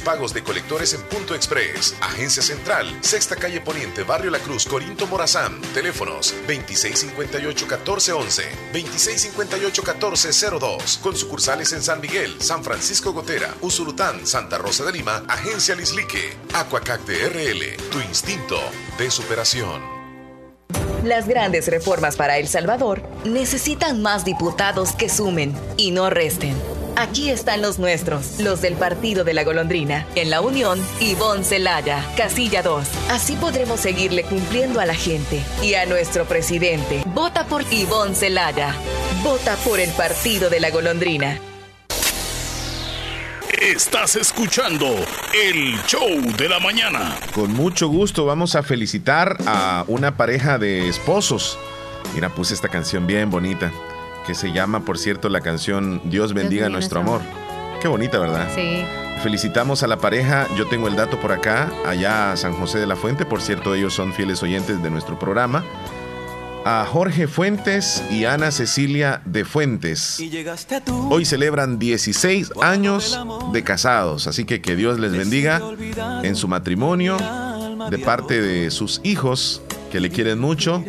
pagos de colectores en Punto Express, Agencia Central, Sexta Calle Poniente, Barrio La Cruz, Corinto Morazán. Teléfonos 2658-1411, 2658-1402. Con sucursales en San Miguel, San Francisco Gotera, Usurután, Santa Rosa de Lima, Agencia Lislique, Aquacac RL, tu instinto de superación. Las grandes reformas para El Salvador necesitan más diputados que sumen y no resten. Aquí están los nuestros, los del Partido de la Golondrina. En la Unión, Ivonne Celaya, Casilla 2. Así podremos seguirle cumpliendo a la gente y a nuestro presidente. Vota por Ivonne Celaya. Vota por el Partido de la Golondrina. Estás escuchando el show de la mañana. Con mucho gusto vamos a felicitar a una pareja de esposos. Mira, puse esta canción bien bonita que se llama, por cierto, la canción Dios bendiga nuestro amor. Qué bonita, ¿verdad? Sí. Felicitamos a la pareja. Yo tengo el dato por acá, allá a San José de la Fuente. Por cierto, ellos son fieles oyentes de nuestro programa. A Jorge Fuentes y Ana Cecilia de Fuentes. Hoy celebran 16 años de casados, así que que Dios les bendiga en su matrimonio de parte de sus hijos que le quieren mucho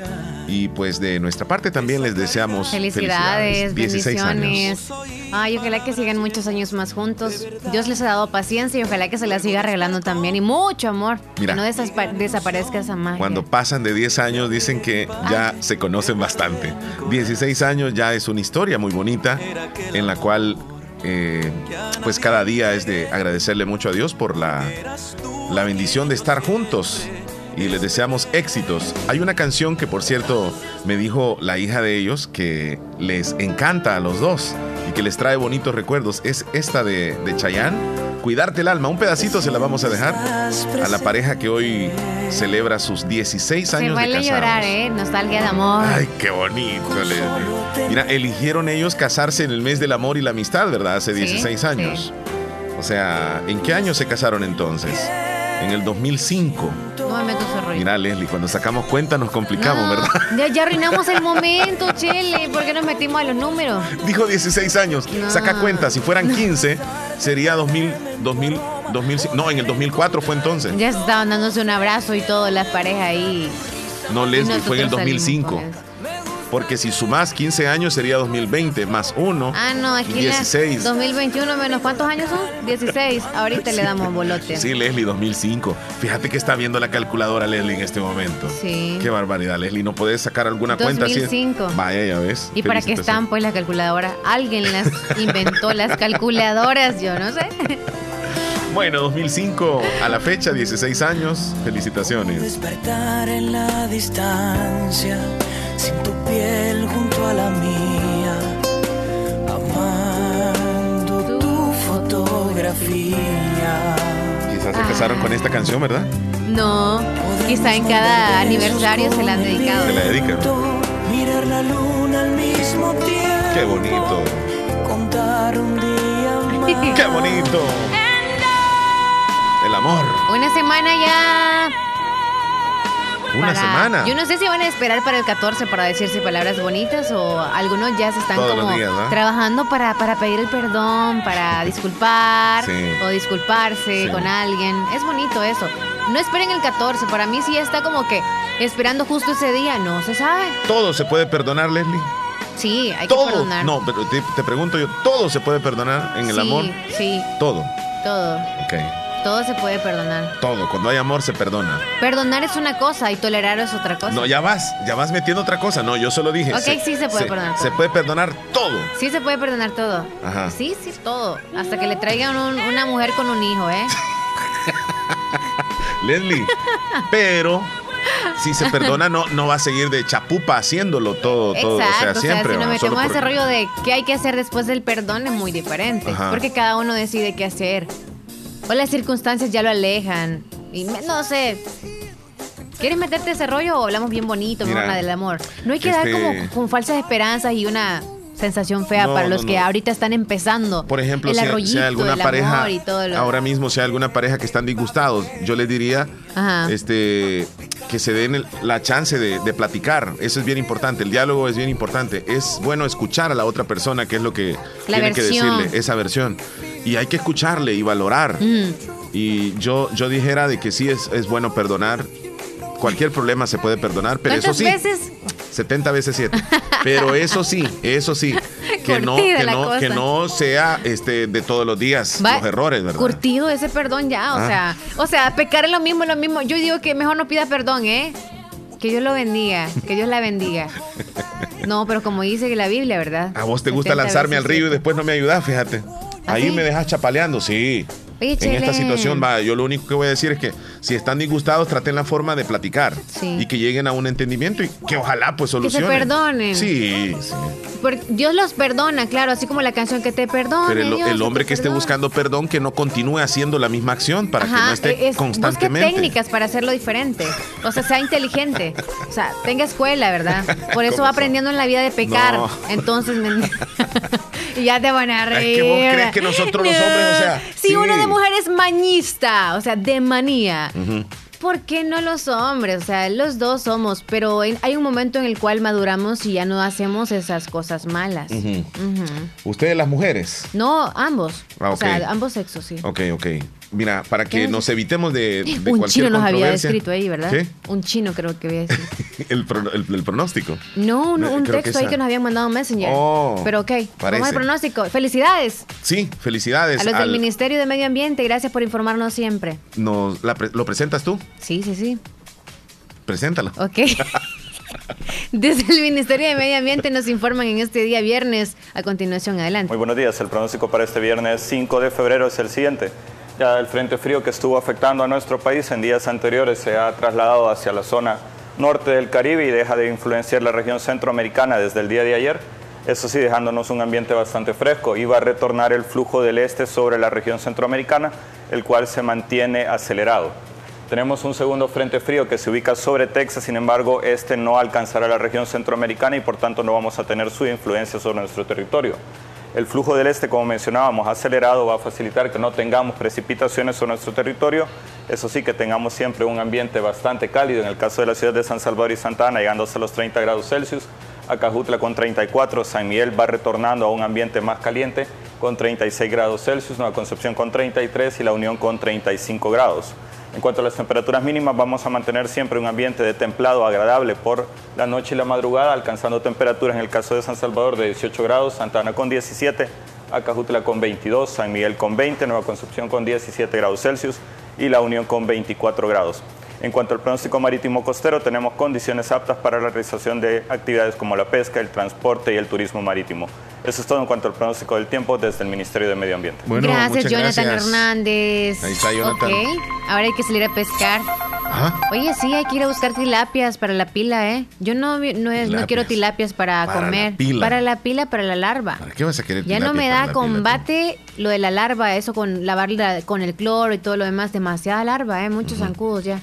y pues de nuestra parte también les deseamos felicidades, bendiciones. Ay, ojalá que sigan muchos años más juntos. Dios les ha dado paciencia y ojalá que se la siga regalando también. Y mucho amor. que no desaparezca esa magia. Cuando pasan de 10 años dicen que ya se conocen bastante. 16 años ya es una historia muy bonita en la cual eh, pues cada día es de agradecerle mucho a Dios por la, la bendición de estar juntos y les deseamos éxitos. Hay una canción que, por cierto, me dijo la hija de ellos que les encanta a los dos y que les trae bonitos recuerdos. Es esta de, de Chayanne, Cuidarte el alma. Un pedacito se la vamos a dejar a la pareja que hoy celebra sus 16 años se de casados. llorar, ¿eh? Nostalgia de amor. Ay, qué bonito. Mira, eligieron ellos casarse en el mes del amor y la amistad, ¿verdad? Hace 16 años. O sea, ¿en qué año se casaron entonces? En el 2005. Mira, Leslie, cuando sacamos cuenta nos complicamos, ¿verdad? Ya, ya, arruinamos el momento, Chele. ¿Por qué nos metimos a los números? Dijo 16 años. Saca cuenta, si fueran 15, sería 2000, 2000, 2005. No, en el 2004 fue entonces. Ya estaban dándose un abrazo y todo, las parejas ahí. No, Leslie, fue en el 2005. Porque si sumas 15 años sería 2020 más 1. Ah, no, aquí 16. 2021 menos ¿cuántos años son? 16. Ahorita le damos bolote. Sí, Leslie, 2005. Fíjate que está viendo la calculadora Leslie en este momento. Sí. Qué barbaridad, Leslie. ¿No puedes sacar alguna 2005. cuenta así? Vaya, ya ves. ¿Y para qué están pues las calculadoras? Alguien las inventó las calculadoras, yo no sé. Bueno, 2005 a la fecha, 16 años. Felicitaciones. Despertar en la distancia, sin tu piel junto a la mía, amando tu fotografía. Quizás se casaron con esta canción, ¿verdad? No, quizá en cada aniversario se la han dedicado. Se la dedican. Mirar la luna al mismo tiempo. Qué bonito. Contar un día más. [laughs] Qué bonito. El amor. Una semana ya. Una para- semana. Yo no sé si van a esperar para el 14 para decirse palabras bonitas o algunos ya se están Todos como trabajando para, para pedir el perdón, para disculpar Sí. o disculparse Sí. con alguien. Es bonito eso. No esperen el 14, para mí sí está como que esperando justo ese día, no se sabe. Todo se puede perdonar, Leslie. Sí, hay que Todo. perdonar. No, pero te, te pregunto yo, todo se puede perdonar en el sí, amor. Sí, Todo. todo. Ok. Todo se puede perdonar. Todo. Cuando hay amor se perdona. Perdonar es una cosa y tolerar es otra cosa. No, ya vas, ya vas metiendo otra cosa. No, yo solo dije. Ok, sí se puede perdonar Se todo. puede perdonar todo. Sí se puede perdonar todo. Ajá. Sí, sí, todo. Hasta que le traigan un- una mujer con un hijo, ¿eh? [laughs] Leslie. Pero si se perdona, no, no va a seguir de chapupa haciéndolo todo, todo. Exacto. o sea, siempre. si nos solo metemos a ese rollo de qué hay que hacer después del perdón es muy diferente. Ajá. Porque cada uno decide qué hacer. O las circunstancias ya lo alejan. Y me- no sé. ¿Quieres meterte ese rollo o hablamos bien bonito, Mira, la del amor? No hay que dar este- como con falsas esperanzas y una sensación fea No, para no, los que ahorita están empezando. Por ejemplo, el si, hay alguna pareja, amor y todo lo- ahora mismo, si hay alguna pareja que están disgustados, yo les diría Ajá. este, que se den el- la chance de, de platicar. Eso es bien importante. El diálogo es bien importante. Es bueno escuchar a la otra persona, que es lo que La tiene que decirle, esa versión. Y hay que escucharle y valorar. Mm. Y yo, yo dijera de que sí es, es bueno perdonar. Cualquier problema se puede perdonar, pero eso ¿Cuántas sí. veces? 70 veces 7. Pero eso sí, eso sí, que no, que no, que no sea este de todos los días Va- los errores, ¿verdad? Curtido ese perdón ya, o Ah. sea, o sea, pecar es lo mismo, es lo mismo. Yo digo que mejor no pida perdón, ¿eh? Que Dios lo bendiga, que Dios la bendiga. No, pero como dice la Biblia, ¿verdad? A vos te gusta 70 lanzarme al río y después no me ayudas, fíjate. ¿Ah, Ahí me dejas chapaleando, sí. Oye, en esta situación, va, yo lo único que voy a decir es que si están disgustados, traten la forma de platicar Sí. y que lleguen a un entendimiento y que ojalá pues se solucionen. perdonen. Sí, sí. Porque Dios los perdona, claro, así como la canción que te perdona. Pero el, Dios, el hombre que esté perdona. buscando perdón, que no continúe haciendo la misma acción para que no Ajá, esté es, constantemente. Busque técnicas para hacerlo diferente. O sea, sea inteligente. O sea, tenga escuela, ¿verdad? Por eso ¿Cómo va aprendiendo en la vida de pecar. No. Entonces, me- [laughs] y ya te van a Es reír. que vos crees que nosotros los hombres, o sea, Si sí. uno de mujer es mañista, o sea, de manía. Ujú. ¿Por qué no los hombres? O sea, los dos somos, pero en- hay un momento en el cual maduramos y ya no hacemos esas cosas malas. Ustedes las mujeres. No, ambos. Ah, O sea, ambos sexos, sí. Ok, ok. Mira, para que ¿Qué? nos evitemos de, [laughs] de Un cualquier chino nos había escrito ahí, ¿verdad? ¿Qué? Un chino creo que había escrito. [laughs] El, pro- el- el pronóstico. No, un, un creo que texto ahí que nos habían mandado en Messenger. Oh, Pero ok, parece. vamos al pronóstico. Felicidades Sí, felicidades. a los del Ministerio de Medio Ambiente. Gracias por informarnos siempre. nos- la pre- ¿Lo presentas tú? Sí, sí, sí. Preséntalo. Ok. [laughs] Desde el Ministerio de Medio Ambiente nos informan en este día viernes. A continuación, adelante. Muy buenos días. El pronóstico para este viernes 5 de febrero es el siguiente. Ya el frente frío que estuvo afectando a nuestro país en días anteriores se ha trasladado hacia la zona norte del Caribe y deja de influenciar la región centroamericana desde el día de ayer. Eso sí, dejándonos un ambiente bastante fresco. Iba a retornar el flujo del este sobre la región centroamericana, el cual se mantiene acelerado. Tenemos un segundo frente frío que se ubica sobre Texas, sin embargo, este no alcanzará la región centroamericana y por tanto no vamos a tener su influencia sobre nuestro territorio. El flujo del este, como mencionábamos, acelerado va a facilitar que no tengamos precipitaciones sobre nuestro territorio. Eso sí, que tengamos siempre un ambiente bastante cálido. En el caso de la ciudad de San Salvador y Santa Ana, llegando hasta los 30 grados Celsius. Acajutla con 34, San Miguel va retornando a un ambiente más caliente con 36 grados Celsius, Nueva Concepción con 33 y La Unión con 35 grados. En cuanto a las temperaturas mínimas, vamos a mantener siempre un ambiente de templado agradable por la noche y la madrugada, alcanzando temperaturas en el caso de San Salvador de 18 grados, Santa Ana con 17, Acajutla con 22, San Miguel con 20, Nueva Concepción con 17 grados Celsius y La Unión con 24 grados. En cuanto al pronóstico marítimo costero, tenemos condiciones aptas para la realización de actividades como la pesca, el transporte y el turismo marítimo. Eso es todo en cuanto al pronóstico del tiempo desde el Ministerio de Medio Ambiente. gracias, Jonathan Hernández. Ahí está, Jonathan. Ok, ahora hay que salir a pescar. Oye, sí, hay que ir a buscar tilapias para la pila, ¿eh? Yo no, no, no quiero tilapias para, comer. Para la pila, para la larva. ¿Para qué vas a querer Ya no me da combate lo de la larva, eso con lavarla con el cloro y todo lo demás. Demasiada larva, ¿eh? Muchos zancudos ya.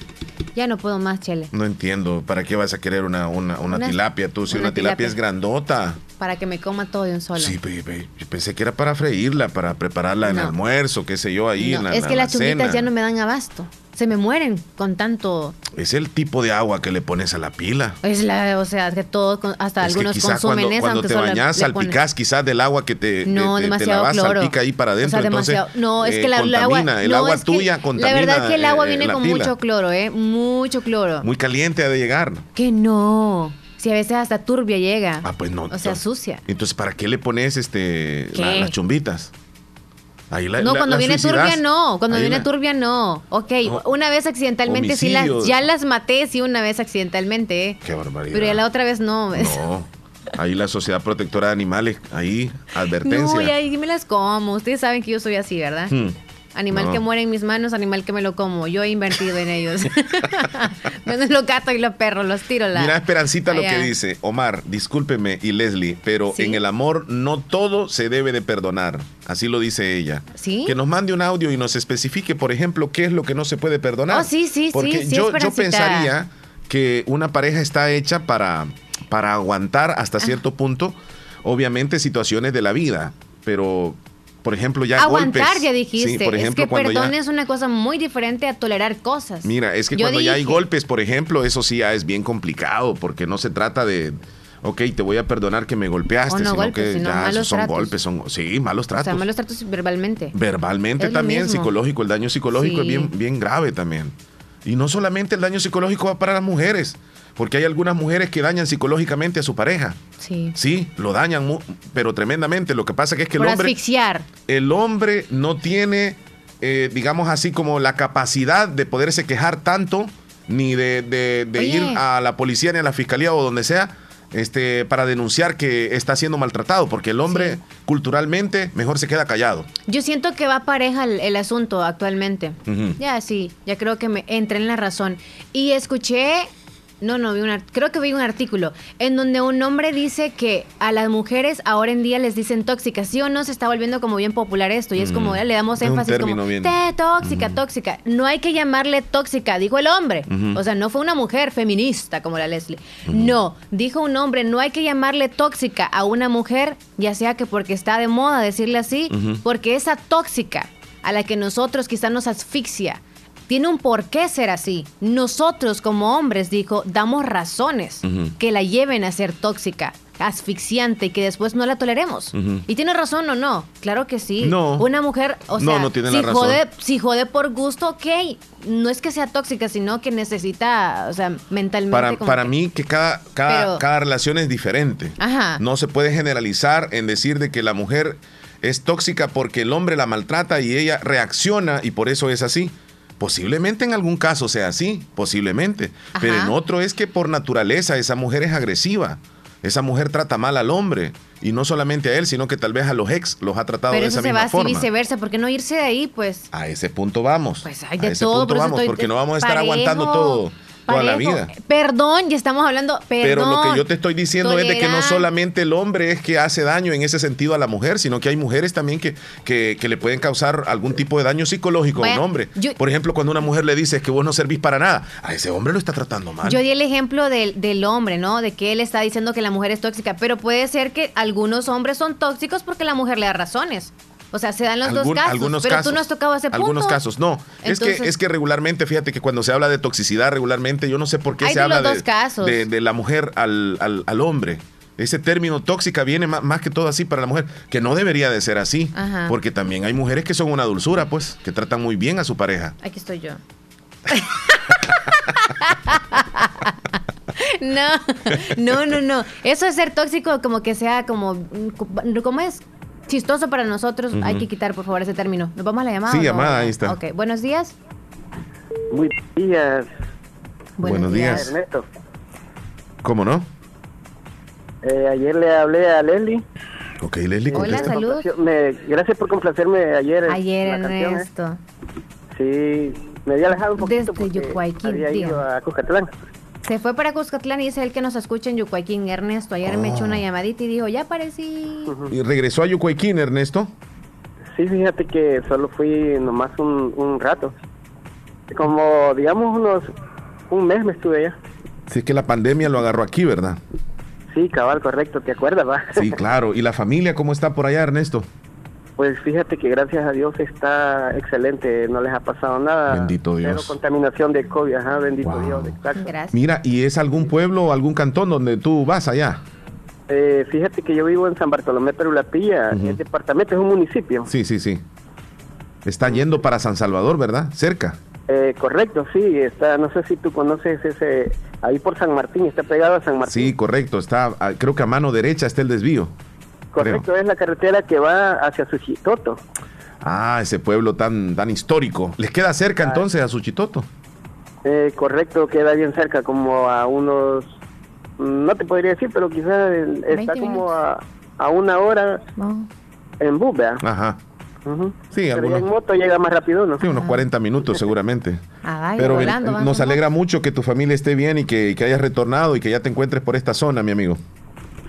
Ya no puedo más, Chele. No entiendo. ¿Para qué vas a querer una, una, tilapia tú? Si una, tilapia, es grandota. Para que me coma todo de un solo. Sí, yo pensé que era para freírla, para prepararla en almuerzo, qué sé yo, ahí en la Es que las chumbitas ya no me dan abasto se me mueren con tanto. Es el tipo de agua que le pones a la pila. Es la, o sea, que todo, hasta algunos consumen cuando, Cuando te bañas, salpicás quizás del agua que te, no, te, demasiado te cloro. salpica ahí para adentro. demasiado, no, es que la, el agua, el agua tuya contamina. La verdad es que el agua viene con mucho cloro, ¿eh? Mucho cloro. Muy caliente ha de llegar. Que no. Si a veces hasta turbia llega. Ah, pues no. O sea, sucia. Entonces, ¿para qué le pones este las chumbitas? No, cuando viene turbia no, cuando viene turbia no. Ok, una vez accidentalmente sí las, ya las maté, sí una vez accidentalmente. ¿eh? Qué barbaridad. Pero ya la otra vez no. No. Ahí la Sociedad Protectora de Animales, ahí, advertencia. No, y ahí me las como. Ustedes saben que yo soy así, ¿verdad? Hmm. Animal que muere en mis manos, animal que me lo como. Yo he invertido en ellos. [laughs] los gatos y los perros, los tiro la. Mira, Esperancita, lo que dice. Omar, discúlpeme y Leslie, pero en el amor no todo se debe de perdonar. Así lo dice ella. ¿Sí? Que nos mande un audio y nos especifique, por ejemplo, qué es lo que no se puede perdonar. Oh, sí, sí, Porque sí. yo, yo pensaría que una pareja está hecha para, para aguantar hasta cierto punto, obviamente, situaciones de la vida. Pero por ejemplo, ya Aguantar, ya dijiste. por ejemplo, es que perdón es una cosa muy diferente a tolerar cosas. Mira, es que cuando ya hay golpes, por ejemplo, eso sí ya es bien complicado, porque no se trata de, ok, te voy a perdonar que me golpeaste, sino que ya son golpes, son, sí, malos tratos. O sea, malos tratos verbalmente. Verbalmente también, psicológico, el daño psicológico es bien, bien grave también. Y no solamente el daño psicológico va para las mujeres, porque hay algunas mujeres que dañan psicológicamente a su pareja. Sí. Sí, lo dañan, pero tremendamente. Lo que pasa es que el hombre. asfixiar. El hombre no tiene, eh, digamos así, como la capacidad de poderse quejar tanto, ni de, ir a la policía ni a la fiscalía o donde sea, este, para denunciar que está siendo maltratado, porque el hombre culturalmente mejor se queda callado. Yo siento que va pareja el, asunto actualmente. Ya sí, ya creo que me entré en la razón. Y escuché no, no, vi una, creo que vi un artículo en donde un hombre dice que a las mujeres ahora en día les dicen tóxicas. ¿Sí o no? Se está volviendo como bien popular esto y es como mm. le damos énfasis como Te, tóxica, tóxica. No hay que llamarle tóxica, dijo el hombre. O sea, no fue una mujer feminista como la Leslie. No, dijo un hombre, no hay que llamarle tóxica a una mujer, ya sea que porque está de moda decirle así, porque esa tóxica a la que nosotros quizás nos asfixia tiene un por qué ser así. Nosotros como hombres, dijo, damos razones que la lleven a ser tóxica, asfixiante y que después no la toleremos. ¿Y tiene razón o no? Claro que sí. No. Una mujer, o sea, no, tiene si, jode, si jode por gusto, ok. No es que sea tóxica, sino que necesita, o sea, mentalmente. Para, para mí, que cada, cada, cada relación es diferente. Ajá. No se puede generalizar en decir de que la mujer es tóxica porque el hombre la maltrata y ella reacciona y por eso es así. Posiblemente en algún caso sea así, posiblemente. Pero en otro es que por naturaleza esa mujer es agresiva. Esa mujer trata mal al hombre. Y no solamente a él, sino que tal vez a los ex los ha tratado de esa misma forma. Pero eso se va así viceversa. ¿Por qué no irse de ahí, pues? A ese punto vamos. Pues hay de a ese punto vamos, porque no vamos a estar aguantando todo toda la vida. Perdón, ya estamos hablando. Perdón, Pero lo que yo te estoy diciendo es de que no solamente el hombre es que hace daño en ese sentido a la mujer, sino que hay mujeres también que, que, le pueden causar algún tipo de daño psicológico a un hombre. Por ejemplo, cuando una mujer le dice que vos no servís para nada, a ese hombre lo está tratando mal. Yo di el ejemplo del, del hombre, ¿no? De que él está diciendo que la mujer es tóxica, pero puede ser que algunos hombres son tóxicos porque la mujer le da razones. O sea, se dan los dos casos. Algunos pero tú no has tocado ese punto. Algunos casos, no. es, que, es que regularmente, fíjate que cuando se habla de toxicidad, regularmente, yo no sé por qué se habla de, de, la mujer al, al, hombre. Ese término tóxica viene más, que todo así para la mujer, que no debería de ser así. Porque también hay mujeres que son una dulzura, pues, que tratan muy bien a su pareja. Aquí estoy yo. [laughs] [laughs] no, no, no, no. Eso es ser tóxico como que sea como, ¿cómo es? Chistoso para nosotros, hay que quitar por favor ese término. ¿Nos vamos a la llamada? Sí, llamada, ahí está. Ok, buenos días. Buenos días. Buenos, días. ¿Cómo no? Eh, ayer le hablé a Leslie. Ok, Leslie, Hola, saludos. gracias por complacerme ayer. Ayer, Ernesto. Sí, me había alejado un poquito Desde Yucuayquín, había ido a Cuscatlán. Se fue para Cuscatlán y es el que nos escucha en Yucuayquín, Ernesto. Ayer me echó una oh. llamadita y dijo, ya aparecí. ¿Y regresó a Yucuayquín, Ernesto? Sí, fíjate que solo fui nomás un, un rato. Como, digamos, unos un mes me estuve allá. Sí, es que la pandemia lo agarró aquí, ¿verdad? Sí, cabal, correcto, ¿te acuerdas, va? Sí, claro. ¿Y la familia cómo está por allá, Ernesto? Pues fíjate que gracias a Dios está excelente, no les ha pasado nada. Bendito Dios. Cero contaminación de COVID, ajá, bendito Dios. Gracias. Mira, ¿y es algún pueblo o algún cantón donde tú vas allá? Eh, fíjate que yo vivo en San Bartolomé Perulapilla, el departamento es un municipio. Sí, sí, sí. Está yendo para San Salvador, ¿verdad? Cerca. Eh, correcto, sí, está, no sé si tú conoces ese, ahí por San Martín, está pegado a San Martín. Sí, correcto, está, creo que a mano derecha está el desvío. Correcto, es la carretera que va hacia Suchitoto. Ah, ese pueblo tan, tan histórico. ¿Les queda cerca ah. entonces a Suchitoto? Eh, correcto, queda bien cerca, como a unos, no te podría decir, pero quizás está como a, a, una hora en bus, Ajá. Sí, Pero en moto llega más rápido, ¿no? Sí, unos 40 minutos seguramente. [laughs] Ah, Pero nos alegra mucho que tu familia esté bien y que, hayas retornado y que ya te encuentres por esta zona, mi amigo.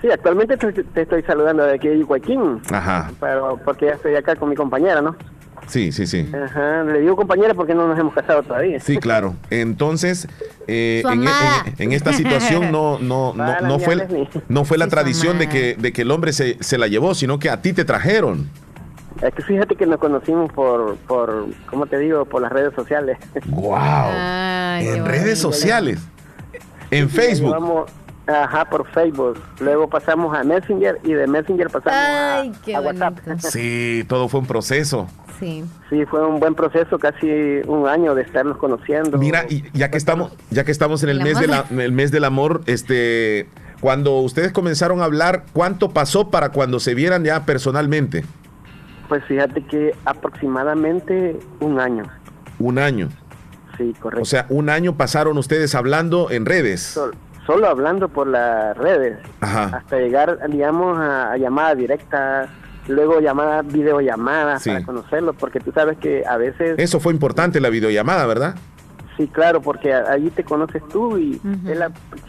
Sí, actualmente te, estoy saludando de aquí de Joaquín. Ajá. Pero porque ya estoy acá con mi compañera, ¿no? Sí, sí, sí. Ajá, le digo compañera porque no nos hemos casado todavía. Sí, claro. Entonces, [laughs] eh, en, esta situación no no no, no fue no fue la tradición de que de que el hombre se, se la llevó, sino que a ti te trajeron. Es que fíjate que nos conocimos por, por ¿cómo te digo? Por las redes sociales. ¡Wow! en redes sociales. En Facebook. Ajá, por Facebook. Luego pasamos a Messenger y de Messenger pasamos a, WhatsApp. [laughs] Sí, todo fue un proceso. Sí. Sí, fue un buen proceso, casi un año de estarnos conociendo. Mira, y ya que estamos, ya que estamos en el, mes de la, el mes del amor, este, cuando ustedes comenzaron a hablar, ¿cuánto pasó para cuando se vieran ya personalmente? Pues fíjate que aproximadamente un año. Un año. Sí, correcto. O sea, un año pasaron ustedes hablando en redes. Solo hablando por las redes. Ajá. Hasta llegar, digamos, a, llamada directa, luego llamada, videollamada para conocerlo, porque tú sabes que a veces... Eso fue importante, la videollamada, ¿verdad? Sí, claro, porque allí te conoces tú y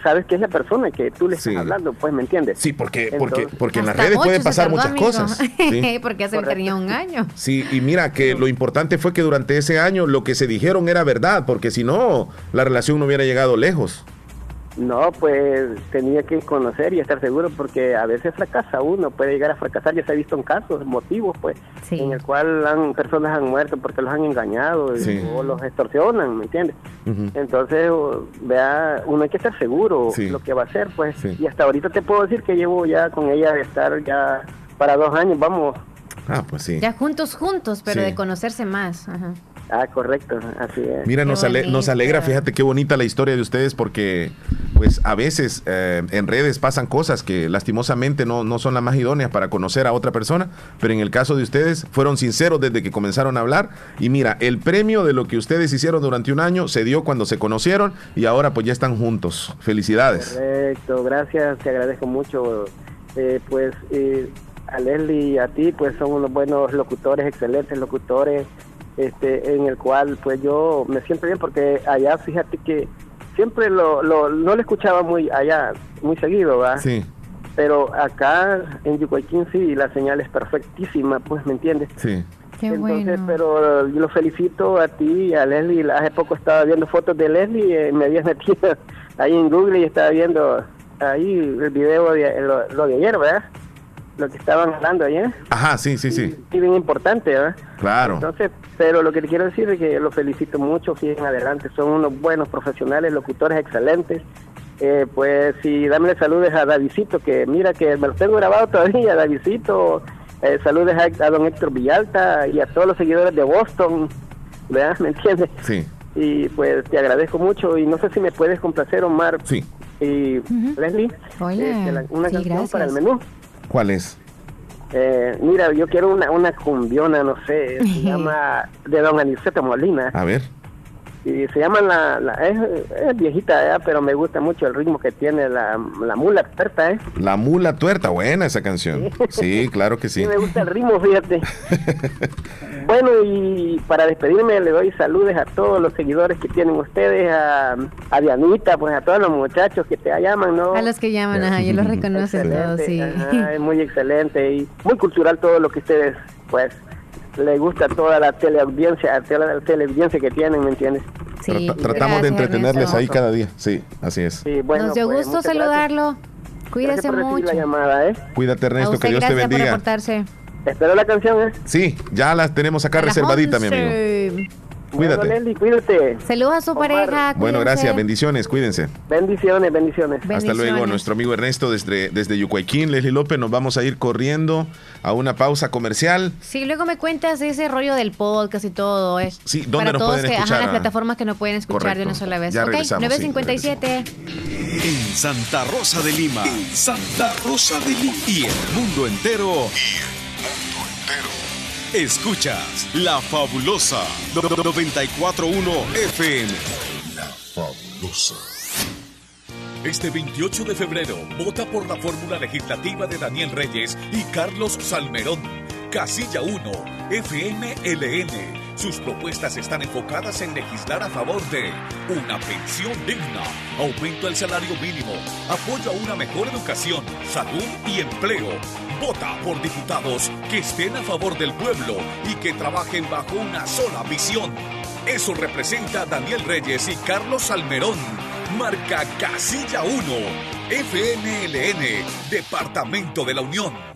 sabes que es la persona que tú le estás hablando, pues, ¿me entiendes? Sí, porque, porque, porque en las redes pueden pasar muchas cosas. [laughs] ¿sí? porque hace tenía un año. Sí, y mira que lo importante fue que durante ese año lo que se dijeron era verdad, porque si no, la relación no hubiera llegado lejos. No, pues tenía que conocer y estar seguro porque a veces fracasa uno, puede llegar a fracasar, ya se ha visto en casos, motivos pues, en el cual han, personas han muerto porque los han engañado o los extorsionan, ¿me entiendes? Entonces, vea, uno hay que estar seguro lo que va a hacer pues, y hasta ahorita te puedo decir que llevo ya con ella de estar ya para dos años, vamos. Ah, pues sí. Ya juntos, juntos, pero de conocerse más. Ajá. Ah, correcto, así es. Mira, nos, nos, alegra, fíjate qué bonita la historia de ustedes porque pues a veces eh, en redes pasan cosas que lastimosamente no, no son las más idóneas para conocer a otra persona, pero en el caso de ustedes fueron sinceros desde que comenzaron a hablar y mira, el premio de lo que ustedes hicieron durante un año se dio cuando se conocieron y ahora pues ya están juntos. Felicidades. Correcto, gracias, te agradezco mucho. Eh, pues eh, a Leslie y a ti pues son unos buenos locutores, excelentes locutores este, en el cual pues yo me siento bien porque allá fíjate que siempre lo, lo no lo escuchaba muy allá, muy seguido, ¿verdad? Sí. Pero acá en Yucuayquín sí, la señal es perfectísima, pues, ¿me entiendes? Sí. Qué Entonces, pero yo lo felicito a ti y a Leslie. Hace poco estaba viendo fotos de Leslie, eh, me habías [laughs] metido ahí en Google y estaba viendo ahí el video de lo de ayer, ¿verdad? Lo que estaban hablando ayer. Ajá, sí, sí, sí. Y bien importante, ¿verdad? Claro. Entonces, pero lo que te quiero decir es que los felicito mucho, siguen adelante, son unos buenos profesionales, locutores excelentes. Eh, pues si dame saludes a Davidito, que mira que me lo tengo grabado todavía, [laughs] Davidito. Eh, saludes a, don Héctor Villalta y a todos los seguidores de Boston, ¿verdad? [laughs] ¿Me entiendes? Sí. Y pues te agradezco mucho y no sé si me puedes complacer, Omar. Sí. Y Leslie, este, una canción para el menú. ¿Cuál es? Eh, mira, yo quiero una, una cumbiona, no sé, se [laughs] llama de Don Aniceto Molina. A ver. Y se llama la, es, viejita pero me gusta mucho el ritmo que tiene la, mula tuerta ¿eh? la mula tuerta buena esa canción. Sí, claro que sí. [laughs] sí me gusta el ritmo fíjate. [laughs] Bueno y para despedirme le doy saludos a todos los seguidores que tienen ustedes a, a Dianita pues a todos los muchachos que te llaman no a los que llaman ajá yo los reconozco todos sí. es muy excelente y muy cultural todo lo que ustedes pues le gusta toda la teleaudiencia, toda la teleaudiencia que tienen, ¿me entiendes? Sí, tratamos de entretenerles ahí cada día, sí, así es. Nos dio pues, gusto saludarlo. Cuídese mucho. ¿eh? Cuídate Ernesto, que Dios te bendiga. Espero la canción, ¿eh? Sí, ya la tenemos acá reservadita, mi amigo. Cuídate. cuídate. Saludos a su pareja. Bueno, gracias. Bendiciones. Cuídense. Bendiciones, bendiciones. Hasta luego, nuestro amigo Ernesto desde, desde Yucuayquín. Leslie López, nos vamos a ir corriendo a una pausa comercial. Sí, luego me cuentas ese rollo del podcast y todo. ¿eh? Sí, ¿dónde nos pueden escuchar? las plataformas que no pueden escuchar de una sola vez. Ya ok, 957. en Santa Rosa de Lima. En Santa Rosa de Lima. Y el mundo entero. Escuchas La Fabulosa 941 FM. La Fabulosa. Este 28 de febrero, vota por la fórmula legislativa de Daniel Reyes y Carlos Salmerón. Casilla 1, FMLN sus propuestas están enfocadas en legislar a favor de una pensión digna, aumento del salario mínimo, apoyo a una mejor educación, salud y empleo. Vota por diputados que estén a favor del pueblo y que trabajen bajo una sola visión. Eso representa Daniel Reyes y Carlos Almerón. Marca Casilla 1, FNLN, Departamento de la Unión.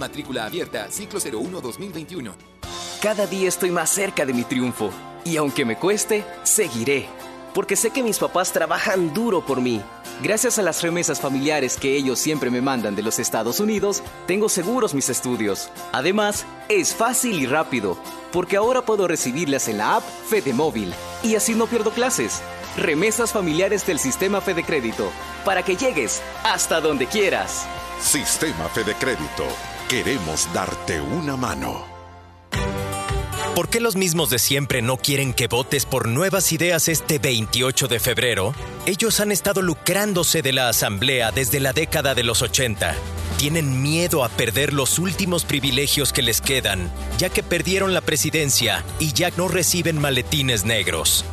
Matrícula abierta, ciclo 01-2021. Cada día estoy más cerca de mi triunfo. Y aunque me cueste, seguiré. Porque sé que mis papás trabajan duro por mí. Gracias a las remesas familiares que ellos siempre me mandan de los Estados Unidos, tengo seguros mis estudios. Además, es fácil y rápido, porque ahora puedo recibirlas en la app Fede Móvil. Y así no pierdo clases. Remesas familiares del sistema Fede Crédito, para que llegues hasta donde quieras. Sistema Fede Crédito. Queremos darte una mano. ¿Por qué los mismos de siempre no quieren que votes por nuevas ideas este 28 de febrero? Ellos han estado lucrándose de la Asamblea desde la década de los 80. Tienen miedo a perder los últimos privilegios que les quedan, ya que perdieron la presidencia y ya no reciben maletines negros.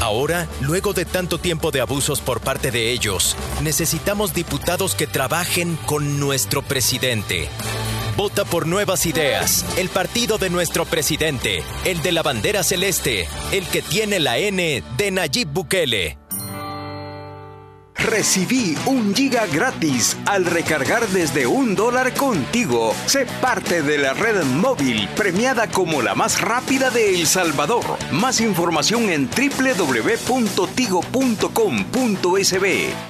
Ahora, luego de tanto tiempo de abusos por parte de ellos, necesitamos diputados que trabajen con nuestro presidente. Vota por nuevas ideas, el partido de nuestro presidente, el de la bandera celeste, el que tiene la N de Nayib Bukele. Recibí un giga gratis al recargar desde un dólar contigo. Sé parte de la red móvil premiada como la más rápida de El Salvador. Más información en www.tigo.com.sb.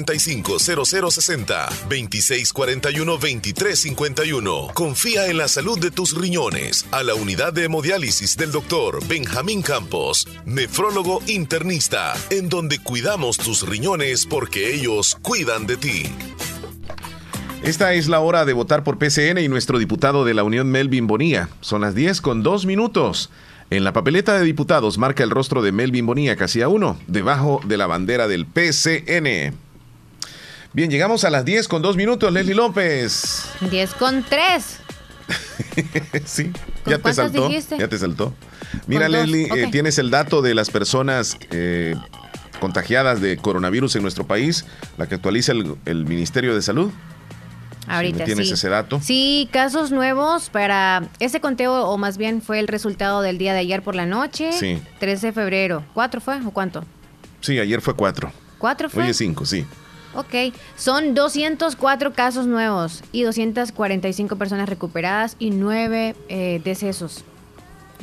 0060 2641 2351. Confía en la salud de tus riñones a la unidad de hemodiálisis del doctor Benjamín Campos, nefrólogo internista, en donde cuidamos tus riñones porque ellos cuidan de ti. Esta es la hora de votar por PCN y nuestro diputado de la Unión Melvin Bonilla. Son las 10 con 2 minutos. En la papeleta de diputados marca el rostro de Melvin Bonilla, casilla 1, debajo de la bandera del PCN. Bien, llegamos a las 10 con 2 minutos, Leslie López. 10 con 3. [laughs] sí, ya te saltó. Ya te saltó. Mira, Leslie, eh, tienes el dato de las personas eh, contagiadas de coronavirus en nuestro país, la que actualiza el, Ministerio de Salud. Ahorita tienes ese dato. Sí, casos nuevos para ese conteo, o más bien fue el resultado del día de ayer por la noche. Sí. 13 de febrero. ¿Cuatro fue o cuánto? Sí, ayer fue cuatro. ¿Cuatro fue? Hoy es cinco, sí. Ok, son 204 casos nuevos y 245 personas recuperadas y 9 eh, decesos.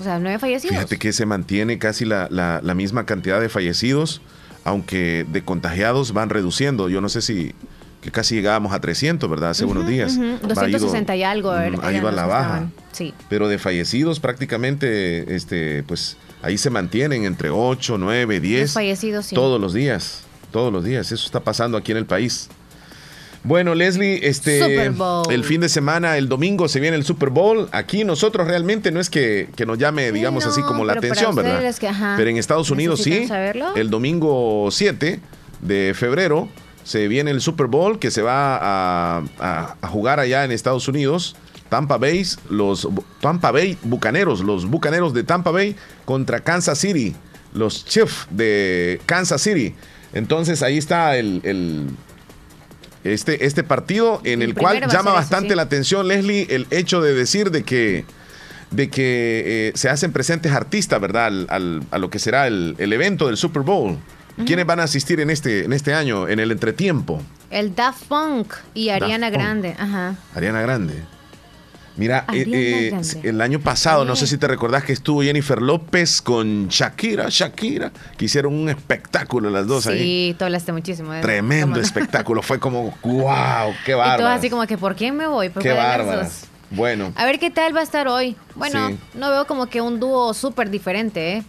O sea, 9 fallecidos. Fíjate que se mantiene casi la, la, misma cantidad de fallecidos, aunque de contagiados van reduciendo. Yo no sé si que casi llegábamos a 300, ¿verdad? Hace unos días. 260 y algo. Mm, ha ido a la baja. Sí. Pero de fallecidos prácticamente, este, pues ahí se mantienen entre 8, 9, 10. fallecidos, sí. Todos los días todos los días. Eso está pasando aquí en el país. Bueno, Leslie, este el fin de semana, el domingo se viene el Super Bowl. Aquí nosotros realmente no es que, nos llame, digamos así, como la atención, ¿verdad? pero en Estados Unidos sí. El domingo 7 de febrero se viene el Super Bowl que se va a, jugar allá en Estados Unidos. Tampa Bay, los Tampa Bay Bucaneros, los Bucaneros de Tampa Bay contra Kansas City, los Chiefs de Kansas City. Entonces ahí está el, este, este partido en el, cual llama bastante la atención, Leslie, el hecho de decir de que, de que eh, se hacen presentes artistas, ¿verdad? Al, a lo que será el, evento del Super Bowl. ¿Quiénes van a asistir en este, en este año, en el entretiempo? El Daft Punk y Ariana Grande. Ajá. Ariana Grande. Mira, eh, eh, el año pasado, no sé si te recordás que estuvo Jennifer López con Shakira, Shakira, que hicieron un espectáculo las dos ahí. Sí, tú hablaste muchísimo. De Tremendo espectáculo, fue como, [laughs] wow, qué bárbaro. Y todo así como que, ¿por quién me voy? qué bárbaro. Bueno. A ver qué tal va a estar hoy. Bueno, no veo como que un dúo súper diferente, ¿eh?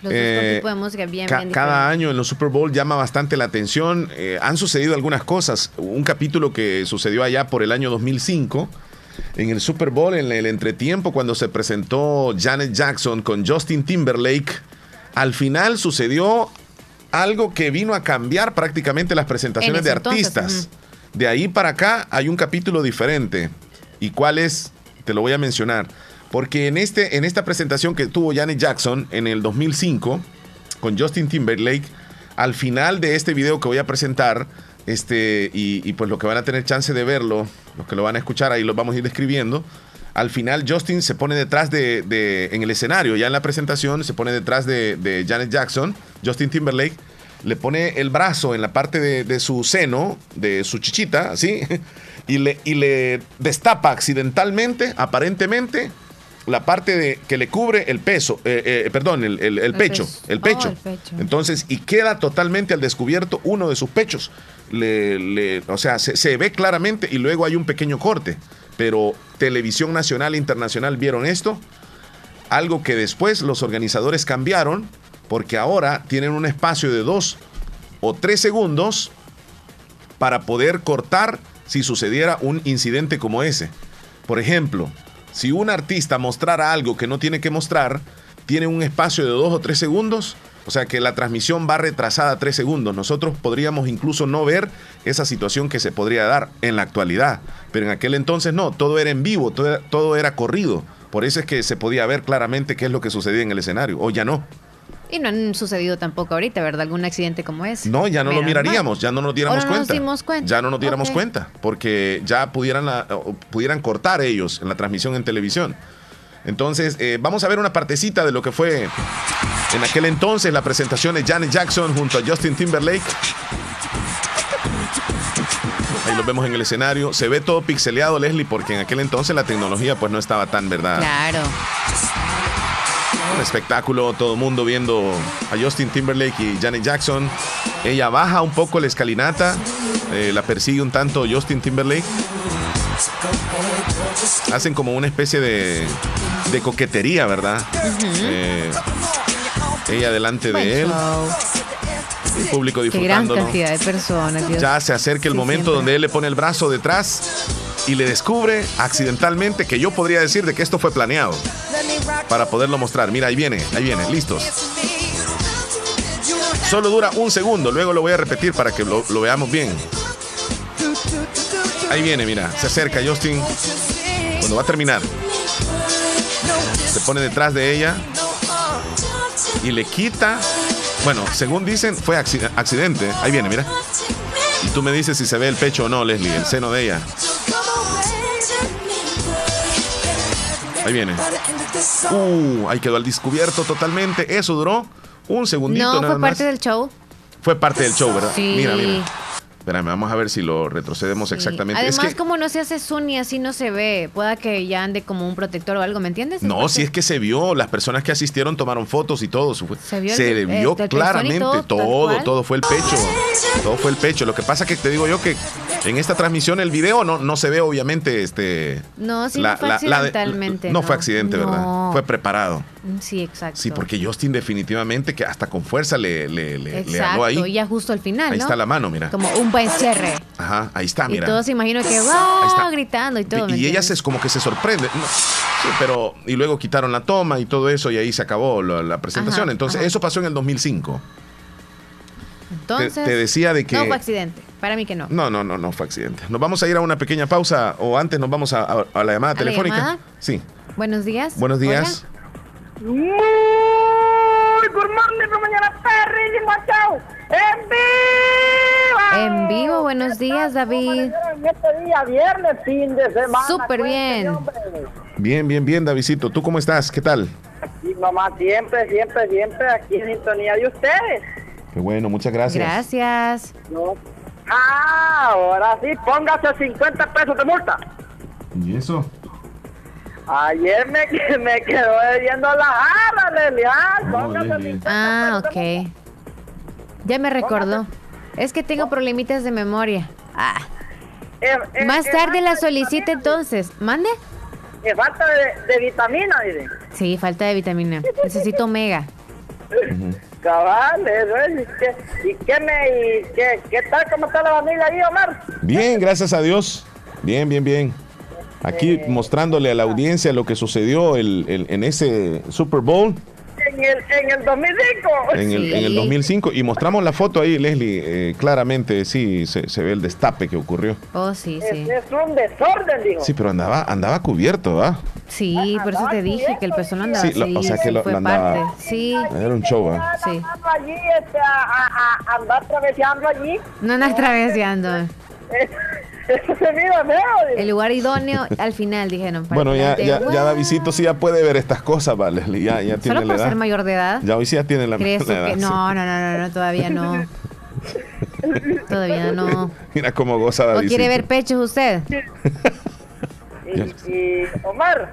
Los eh, tipos de música bien, Cada año en los Super Bowl llama bastante la atención. han sucedido algunas cosas. Un capítulo que sucedió allá por el año 2005 en el Super Bowl, en el entretiempo, cuando se presentó Janet Jackson con Justin Timberlake, al final sucedió algo que vino a cambiar prácticamente las presentaciones de artistas. De ahí para acá hay un capítulo diferente. ¿Y cuál es? Te lo voy a mencionar. Porque en, este, en esta presentación que tuvo Janet Jackson en el 2005 con Justin Timberlake, al final de este video que voy a presentar, este, y, pues lo que van a tener chance de verlo, los que lo van a escuchar, ahí lo vamos a ir describiendo. Al final Justin se pone detrás de, en el escenario, ya en la presentación, se pone detrás de, Janet Jackson, Justin Timberlake, le pone el brazo en la parte de, su seno, de su chichita, así, [laughs] y le, y le destapa accidentalmente, aparentemente, la parte de que le cubre el peso, eh, eh, perdón, el, pecho, el pecho. Entonces, y queda totalmente al descubierto uno de sus pechos. Le, o sea, se, ve claramente y luego hay un pequeño corte. Pero Televisión Nacional e Internacional vieron esto, algo que después los organizadores cambiaron, porque ahora tienen un espacio de dos o tres segundos para poder cortar si sucediera un incidente como ese. Por ejemplo, si un artista mostrara algo que no tiene que mostrar, tiene un espacio de dos o tres segundos, o sea que la transmisión va retrasada tres segundos. Nosotros podríamos incluso no ver esa situación que se podría dar en la actualidad, pero en aquel entonces no, todo era en vivo, todo, todo era corrido. Por eso es que se podía ver claramente qué es lo que sucedía en el escenario, o ya no. Y no han sucedido tampoco ahorita, ¿verdad? Algún accidente como ese. No, ya no lo miraríamos, ya no nos diéramos cuenta. Ya no nos diéramos cuenta, porque ya pudieran, pudieran cortar ellos en la transmisión en televisión. Entonces, eh, vamos a ver una partecita de lo que fue en aquel entonces la presentación de Janet Jackson junto a Justin Timberlake. Ahí lo vemos en el escenario. Se ve todo pixeleado, Leslie, porque en aquel entonces la tecnología pues no estaba tan, ¿verdad? Claro un espectáculo, todo el mundo viendo a Justin Timberlake y Janet Jackson. Ella baja un poco la escalinata, eh, la persigue un tanto Justin Timberlake. Hacen como una especie de, de coquetería, ¿verdad? Eh, ella delante de él. El público disfrutando. gran cantidad de personas. Ya se acerca el momento donde él le pone el brazo detrás y le descubre accidentalmente que yo podría decir de que esto fue planeado para poderlo mostrar. Mira, ahí viene, ahí viene, listos. Solo dura un segundo, luego lo voy a repetir para que lo, veamos bien. Ahí viene, mira, se acerca Justin. Cuando va a terminar, se pone detrás de ella y le quita. Bueno, según dicen, fue accidente. Ahí viene, mira. Y tú me dices si se ve el pecho o no, Leslie, el seno de ella. Ahí viene. Uh, ahí quedó al descubierto totalmente. Eso duró un segundito. No, fue parte del show. Fue parte del show, ¿verdad? Sí. Mira, mira. Espérame, vamos a ver si lo retrocedemos exactamente. Además, como no se hace zoom y así no se ve, pueda que ya ande como un protector o algo, ¿me entiendes? No, si es que se vio, las personas que asistieron tomaron fotos y todo. Se vio, se vio claramente, todo, todo, fue el pecho. Todo fue el pecho. Lo que pasa que te digo yo que en esta transmisión el video no, no se ve obviamente este... No, sí, no fue accidentalmente. no, fue accidente, ¿verdad? Fue preparado. Mm, sí, exacto. Sí, porque Justin definitivamente que hasta con fuerza le, le, le, exacto, ahí. y ya justo al final, Ahí está la mano, mira. Como un buen cierre. Ajá, ahí está, mira. Y todos se imaginan que, wow, gritando y todo. Y, ella es como que se sorprende. sí, pero, y luego quitaron la toma y todo eso y ahí se acabó la, presentación. Entonces, eso pasó en el 2005. Entonces, te, decía de que... No fue accidente, para mí que no. No, no, no, no fue accidente. Nos vamos a ir a una pequeña pausa o antes nos vamos a, la llamada telefónica. Sí. Buenos días. Buenos días. Muy good morning, mañana chao. En vivo. En vivo, buenos días, David. En este día, viernes, fin de semana. Súper bien. Bien, bien, bien, Davidito. ¿Tú cómo estás? ¿Qué tal? Aquí, mamá, siempre, siempre, siempre aquí en sintonía de ustedes. Qué bueno, muchas gracias. Gracias. Ah, ahora sí, póngase 50 pesos de multa. ¿Y eso? Ayer me, [laughs] me quedó viendo la jarra, Lelian. Ah, ok. Ya me recordó. Es que tengo problemitas de memoria. Ah. Eh, eh, Más eh, tarde la solicite entonces. ¿Mande? falta de, vitamina, dice. Sí, falta de vitamina. Necesito omega. Cabal, ¿Y qué, me, y qué, qué tal? ¿Cómo está la familia ahí, Omar? Bien, gracias a Dios. Bien, bien, bien. Aquí mostrándole a la audiencia lo que sucedió el, en ese Super Bowl. En el, en el 2005. En el, en el 2005. Y mostramos la foto ahí, Leslie. Eh, claramente, sí, se, ve el destape que ocurrió. Oh, sí, sí. Es, un desorden, digo. Sí, pero andaba, andaba cubierto, ¿va? Sí, por eso te dije que el personal andaba sí, o sea que lo, fue andaba, parte. Sí. Era un show, ¿va? Sí. Allí, este, a, a, andar traveseando allí. No andas traveseando. [laughs] El lugar idóneo al final, dijeron. Bueno, ya, ya, ya Davidito sí ya puede ver estas cosas, vale. Ya, ya tiene Solo por ser mayor de edad. Ya hoy sí ya tiene la, ¿Crees edad. No, no, no, no, no, todavía no. [laughs] todavía no. Mira cómo goza Davidito. ¿O quiere ver pechos usted? [laughs] Y, Omar.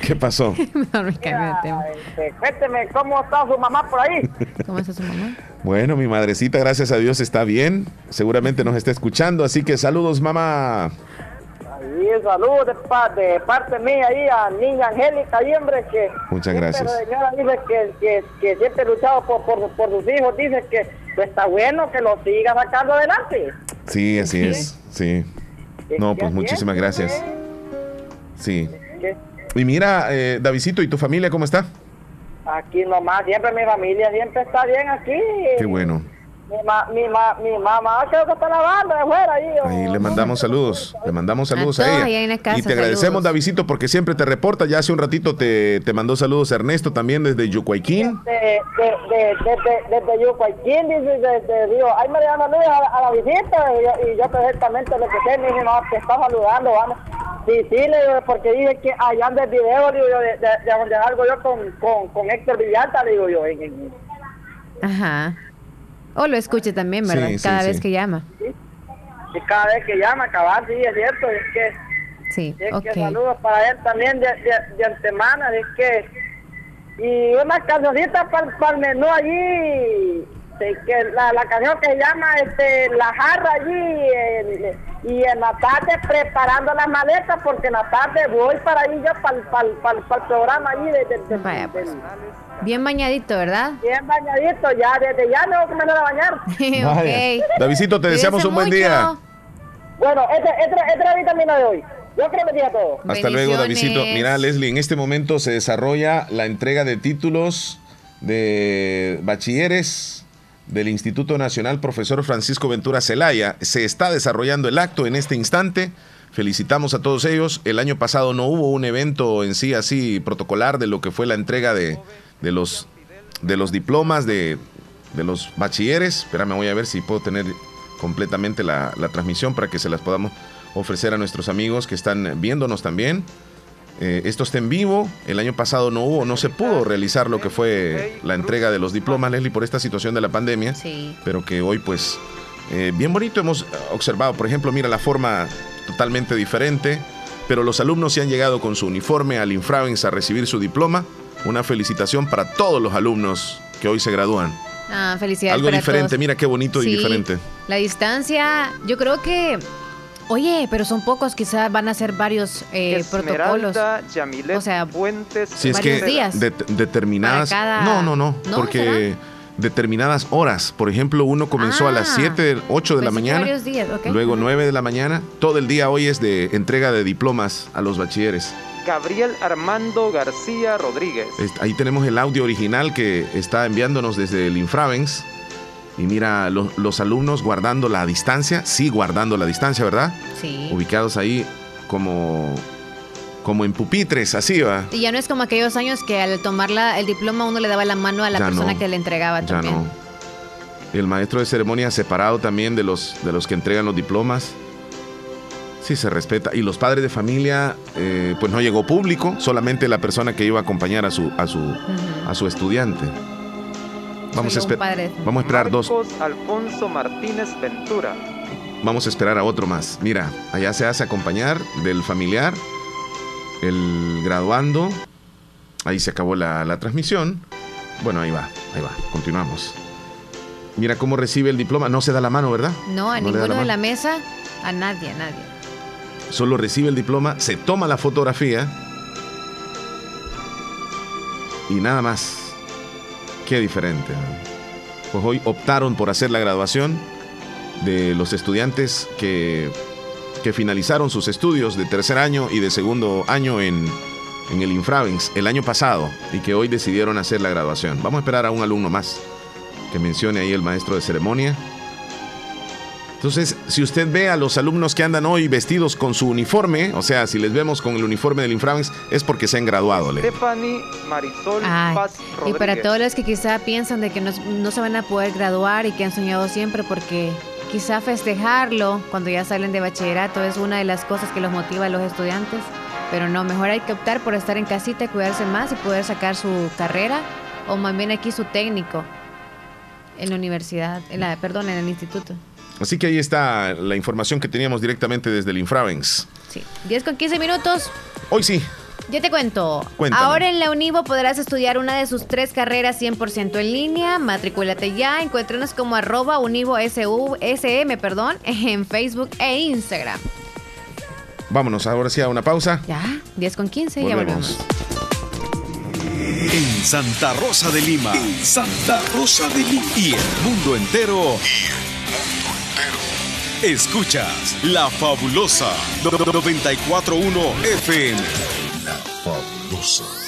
¿Qué pasó? [laughs] Este, cuénteme cómo está su mamá por ahí. [laughs] ¿Cómo está su mamá? Bueno, mi madrecita, gracias a Dios, está bien. Seguramente nos está escuchando, así que saludos, mamá. Y saludos de, de, parte mía ahí a niña Angélica, ahí, hombre, que... Muchas gracias. señora dice que, que, que siempre luchado por, por, por, sus hijos, dice que pues, está bueno que lo siga sacando adelante. Sí, así es, sí. No, pues muchísimas gracias. Sí. Y mira, eh, Davidito, ¿y tu familia cómo está? Aquí nomás, siempre mi familia siempre está bien aquí. Qué bueno. Mi, ma, mi, ma, mi mamá creo que está lavando de fuera ahí. Ahí le mandamos saludos, le mandamos saludos a, ella. y te agradecemos, Davidito, porque siempre te reporta. Ya hace un ratito te, te mandó saludos Ernesto también desde Yucuayquín. Desde, desde, Yucuayquín, dice, desde, digo, ahí me llama Luis a, la visita y, yo perfectamente lo que sé, me dice, no, te está saludando, vamos. Sí, sí, le digo, porque dije que allá anda el video, digo yo, de, de, donde algo yo con, con, con Héctor Villalta, digo yo. En, Ajá. O lo escuche también, ¿verdad? cada vez que llama. Sí, cada vez que llama, cabal, sí, es cierto. Es que, sí, es que saludos para él también de, de, de antemano. Es que, y una cancioncita para el menú allí que la, la, canción que se llama este, La Jarra allí y en la tarde preparando las maletas porque en la tarde voy para ahí yo para, para, el programa allí de, pues. Bien bañadito, ¿verdad? Bien bañadito, ya desde ya me voy a a bañar. [laughs] okay. Davidito, te deseamos un buen día. Bueno, este, este, este es la vitamina de hoy. Yo creo que día todo. Hasta luego, Davidito. Mira, Leslie, en este momento se desarrolla la entrega de títulos de bachilleres del Instituto Nacional Profesor Francisco Ventura Celaya. Se está desarrollando el acto en este instante. Felicitamos a todos ellos. El año pasado no hubo un evento en sí así protocolar de lo que fue la entrega de, los, de los diplomas de, los bachilleres. Espérame, voy a ver si puedo tener completamente la, la transmisión para que se las podamos ofrecer a nuestros amigos que están viéndonos también. Eh, esto está en vivo. El año pasado no hubo, no se pudo realizar lo que fue la entrega de los diplomas, Leslie, por esta situación de la pandemia. Sí. Pero que hoy, pues, eh, bien bonito hemos observado. Por ejemplo, mira la forma totalmente diferente. Pero los alumnos se han llegado con su uniforme al Infravens a recibir su diploma. Una felicitación para todos los alumnos que hoy se gradúan. Ah, felicidades. Algo diferente, mira qué bonito y diferente. La distancia, yo creo que Oye, pero son pocos, quizás van a ser varios eh, protocolos. o sea, Fuentes, varios días. determinadas. No, no, no, porque determinadas horas. Por ejemplo, uno comenzó a las 7, ah, 8 de la mañana. Luego 9 de la mañana. Todo el día hoy es de entrega de diplomas a los bachilleres. Gabriel Armando García Rodríguez. Ahí tenemos el audio original que está enviándonos desde el Infravens. Y mira, los alumnos guardando la distancia, sí guardando la distancia, ¿verdad? Sí. Ubicados ahí como, como en pupitres, así va. Y ya no es como aquellos años que al tomar el diploma uno le daba la mano a la persona que le entregaba ya No. El maestro de ceremonia separado también de los, de los que entregan los diplomas. Sí, se respeta. Y los padres de familia, eh, pues no llegó público, solamente la persona que iba a acompañar a su, a su, a su estudiante. Vamos a, vamos a esperar dos. Alfonso Martínez Ventura. Vamos a esperar a otro más. Mira, allá se hace acompañar del familiar, el graduando. Ahí se acabó la, transmisión. Bueno, ahí va, ahí va. Continuamos. Mira cómo recibe el diploma. No se da la mano, ¿verdad? No, a ninguno de la mesa, a nadie, a nadie. Solo recibe el diploma, se toma la fotografía y nada más. Qué diferente. Pues hoy optaron por hacer la graduación de los estudiantes que, que finalizaron sus estudios de tercer año y de segundo año en, en el Infravens el año pasado y que hoy decidieron hacer la graduación. Vamos a esperar a un alumno más que mencione ahí el maestro de ceremonia entonces, si usted ve a los alumnos que andan hoy vestidos con su uniforme, o sea, si les vemos con el uniforme del Infravens, es porque se han graduado. Stephanie Marisol Paz Y para todos los que quizá piensan de que no, no, se van a poder graduar y que han soñado siempre porque quizá festejarlo cuando ya salen de bachillerato es una de las cosas que los motiva a los estudiantes. Pero no, mejor hay que optar por estar en casita y cuidarse más y poder sacar su carrera o más bien aquí su técnico en la universidad, en la, perdón, en el instituto. Así que ahí está la información que teníamos directamente desde el Infravens. Sí, 10 con 15 minutos. Hoy sí. Yo te cuento. Ahora en la Univo podrás estudiar una de sus tres carreras 100% en línea. Matricúlate ya. Encuéntranos como arroba Univo SM, perdón, [laughs] en Facebook e Instagram. Vámonos ahora sí a una pausa. Ya, 10 con 15, ya volvemos. En Santa Rosa de Lima. En Santa Rosa de Lima. Y el mundo entero. Y el mundo entero. Escuchas La Fabulosa 941 FM. La Fabulosa.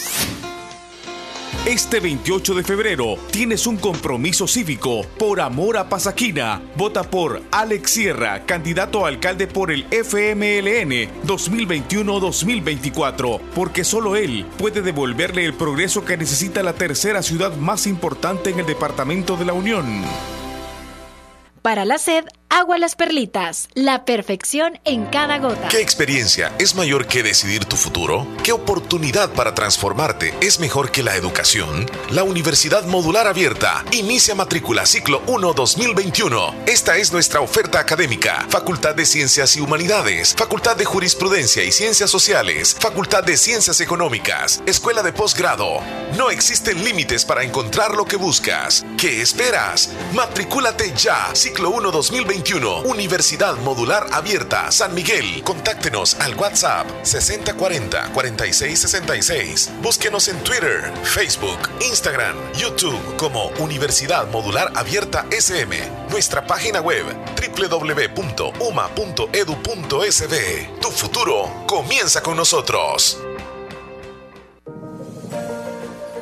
Este 28 de febrero tienes un compromiso cívico por amor a Pasaquina. Vota por Alex Sierra, candidato a alcalde por el FMLN 2021-2024, porque solo él puede devolverle el progreso que necesita la tercera ciudad más importante en el departamento de la Unión. Para la sed, agua las perlitas, la perfección en cada gota. ¿Qué experiencia es mayor que decidir tu futuro? ¿Qué oportunidad para transformarte es mejor que la educación? La Universidad Modular Abierta inicia matrícula ciclo 1 2021. Esta es nuestra oferta académica. Facultad de Ciencias y Humanidades, Facultad de Jurisprudencia y Ciencias Sociales, Facultad de Ciencias Económicas, Escuela de Posgrado. No existen límites para encontrar lo que buscas. ¿Qué esperas? Matricúlate ya. Ciclo 1 2021. Universidad Modular Abierta San Miguel. Contáctenos al WhatsApp 6040 4666. Búsquenos en Twitter, Facebook, Instagram, YouTube como Universidad Modular Abierta SM. Nuestra página web www.uma.edu.sb. Tu futuro comienza con nosotros.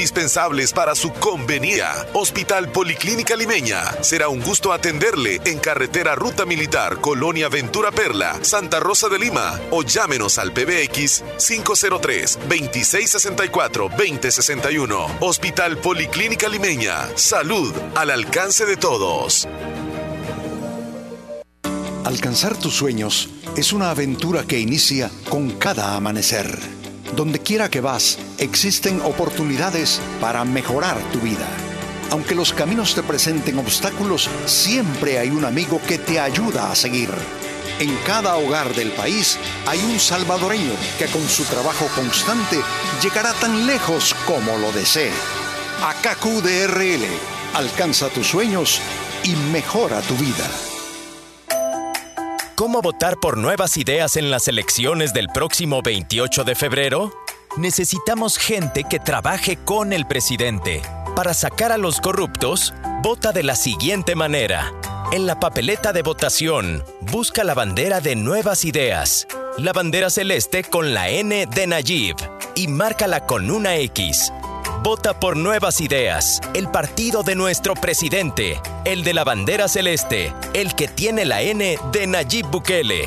indispensables para su convenía. Hospital Policlínica Limeña. Será un gusto atenderle en carretera Ruta Militar, Colonia Ventura Perla, Santa Rosa de Lima o llámenos al PBX 503-2664-2061. Hospital Policlínica Limeña. Salud al alcance de todos. Alcanzar tus sueños es una aventura que inicia con cada amanecer donde quiera que vas, existen oportunidades para mejorar tu vida. Aunque los caminos te presenten obstáculos, siempre hay un amigo que te ayuda a seguir. En cada hogar del país hay un salvadoreño que con su trabajo constante llegará tan lejos como lo desee. AKQDRL, alcanza tus sueños y mejora tu vida. ¿Cómo votar por nuevas ideas en las elecciones del próximo 28 de febrero? Necesitamos gente que trabaje con el presidente. Para sacar a los corruptos, vota de la siguiente manera. En la papeleta de votación, busca la bandera de nuevas ideas, la bandera celeste con la N de Nayib y márcala con una X. Vota por Nuevas Ideas, el partido de nuestro presidente, el de la bandera celeste, el que tiene la N de Nayib Bukele.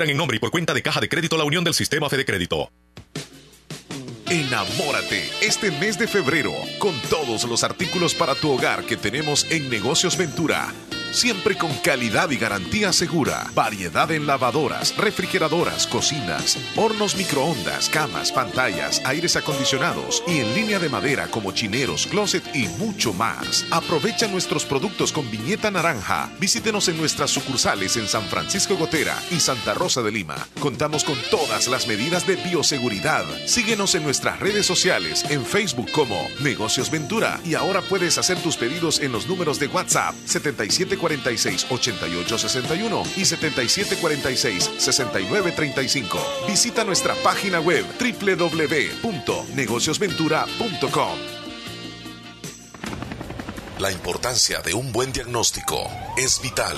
en nombre y por cuenta de Caja de Crédito La Unión del Sistema Fede Crédito. Enamórate este mes de febrero con todos los artículos para tu hogar que tenemos en Negocios Ventura siempre con calidad y garantía segura. Variedad en lavadoras, refrigeradoras, cocinas, hornos microondas, camas, pantallas, aires acondicionados y en línea de madera como chineros, closet y mucho más. Aprovecha nuestros productos con viñeta naranja. Visítenos en nuestras sucursales en San Francisco Gotera y Santa Rosa de Lima. Contamos con todas las medidas de bioseguridad. Síguenos en nuestras redes sociales, en Facebook como Negocios Ventura y ahora puedes hacer tus pedidos en los números de WhatsApp 77 7746-8861 y 7746-6935. Visita nuestra página web www.negociosventura.com. La importancia de un buen diagnóstico es vital.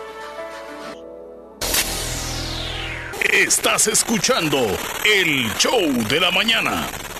Estás escuchando el show de la mañana.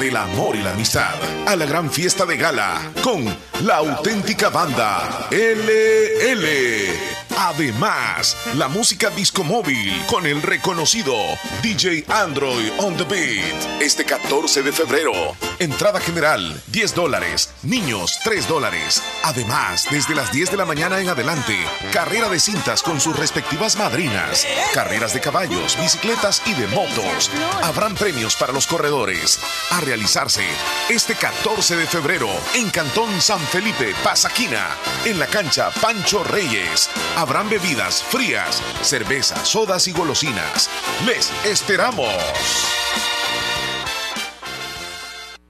Del Amor y la Amistad, a la gran fiesta de gala con la auténtica banda LL. Además, la música disco móvil con el reconocido DJ Android on the Beat. Este 14 de febrero, entrada general 10 dólares, niños 3 dólares. Además, desde las 10 de la mañana en adelante, carrera de cintas con sus respectivas madrinas, carreras de caballos, bicicletas y de motos. Habrán premios para los corredores. A realizarse este 14 de febrero en Cantón San Felipe, Pasaquina, en la cancha Pancho Reyes. Habrán bebidas frías, cerveza, sodas y golosinas. Les esperamos.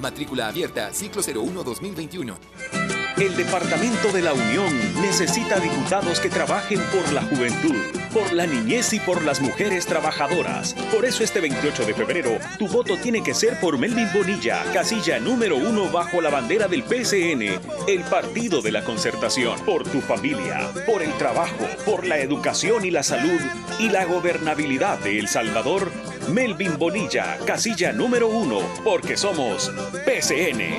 Matrícula abierta, ciclo 01-2021. El Departamento de la Unión necesita diputados que trabajen por la juventud, por la niñez y por las mujeres trabajadoras. Por eso este 28 de febrero, tu voto tiene que ser por Melvin Bonilla, casilla número uno bajo la bandera del PCN, el Partido de la Concertación. Por tu familia, por el trabajo, por la educación y la salud y la gobernabilidad de El Salvador. Melvin Bonilla, casilla número uno, porque somos PCN.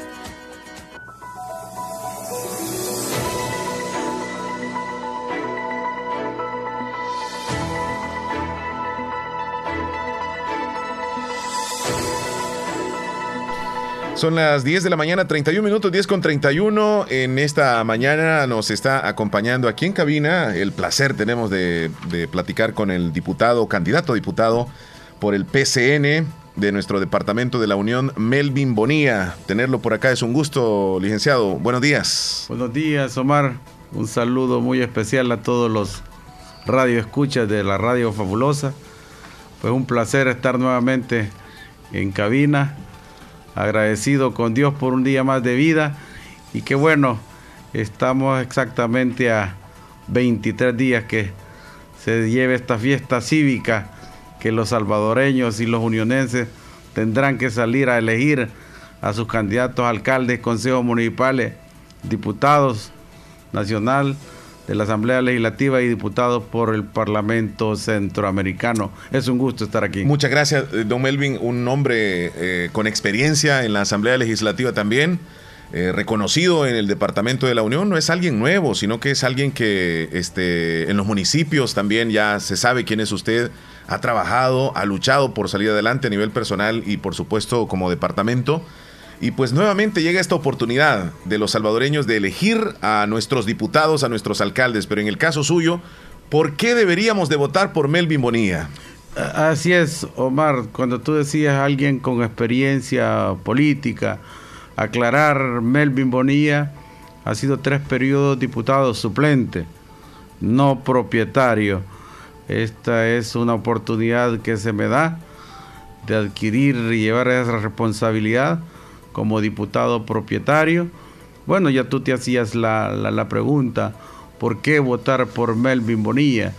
Son las 10 de la mañana, 31 minutos, 10 con 31. En esta mañana nos está acompañando aquí en cabina. El placer tenemos de, platicar con el diputado, candidato a diputado por el PCN de nuestro departamento de la Unión, Melvin Bonía. Tenerlo por acá es un gusto, licenciado. Buenos días. Buenos días, Omar. Un saludo muy especial a todos los radioescuchas de la Radio Fabulosa. Pues un placer estar nuevamente en cabina agradecido con Dios por un día más de vida. Y que bueno, estamos exactamente a 23 días que se lleve esta fiesta cívica que los salvadoreños y los unionenses tendrán que salir a elegir a sus candidatos alcaldes, consejos municipales, diputados nacional de la Asamblea Legislativa y diputados por el Parlamento Centroamericano. Es un gusto estar aquí. Muchas gracias, eh, don Melvin, un hombre eh, con experiencia en la Asamblea Legislativa también. Eh, reconocido en el Departamento de la Unión, no es alguien nuevo, sino que es alguien que este, en los municipios también ya se sabe quién es usted, ha trabajado, ha luchado por salir adelante a nivel personal y por supuesto como departamento. Y pues nuevamente llega esta oportunidad de los salvadoreños de elegir a nuestros diputados, a nuestros alcaldes, pero en el caso suyo, ¿por qué deberíamos de votar por Melvin Bonilla? Así es, Omar, cuando tú decías alguien con experiencia política, aclarar, Melvin Bonilla ha sido tres periodos diputado suplente, no propietario. Esta es una oportunidad que se me da de adquirir y llevar esa responsabilidad como diputado propietario. Bueno, ya tú te hacías la, la, pregunta, ¿por qué votar por Melvin Bonilla?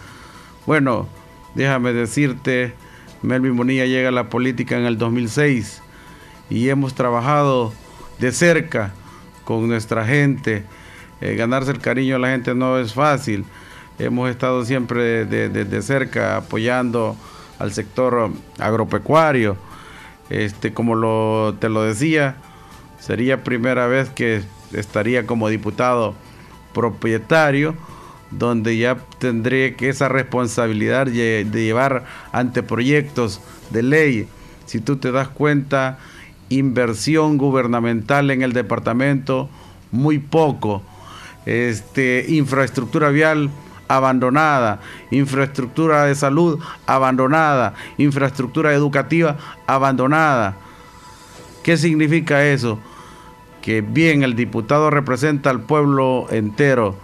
Bueno, déjame decirte, Melvin Bonilla llega a la política en el 2006 y hemos trabajado de cerca con nuestra gente. Eh, ganarse el cariño de la gente no es fácil. Hemos estado siempre de, cerca apoyando al sector agropecuario. Este, como lo, te lo decía, sería primera vez que estaría como diputado propietario, donde ya tendré que esa responsabilidad de llevar anteproyectos de ley. Si tú te das cuenta, inversión gubernamental en el departamento, muy poco. Este, infraestructura vial abandonada, infraestructura de salud abandonada, infraestructura educativa abandonada. ¿Qué significa eso? Que bien el diputado representa al pueblo entero,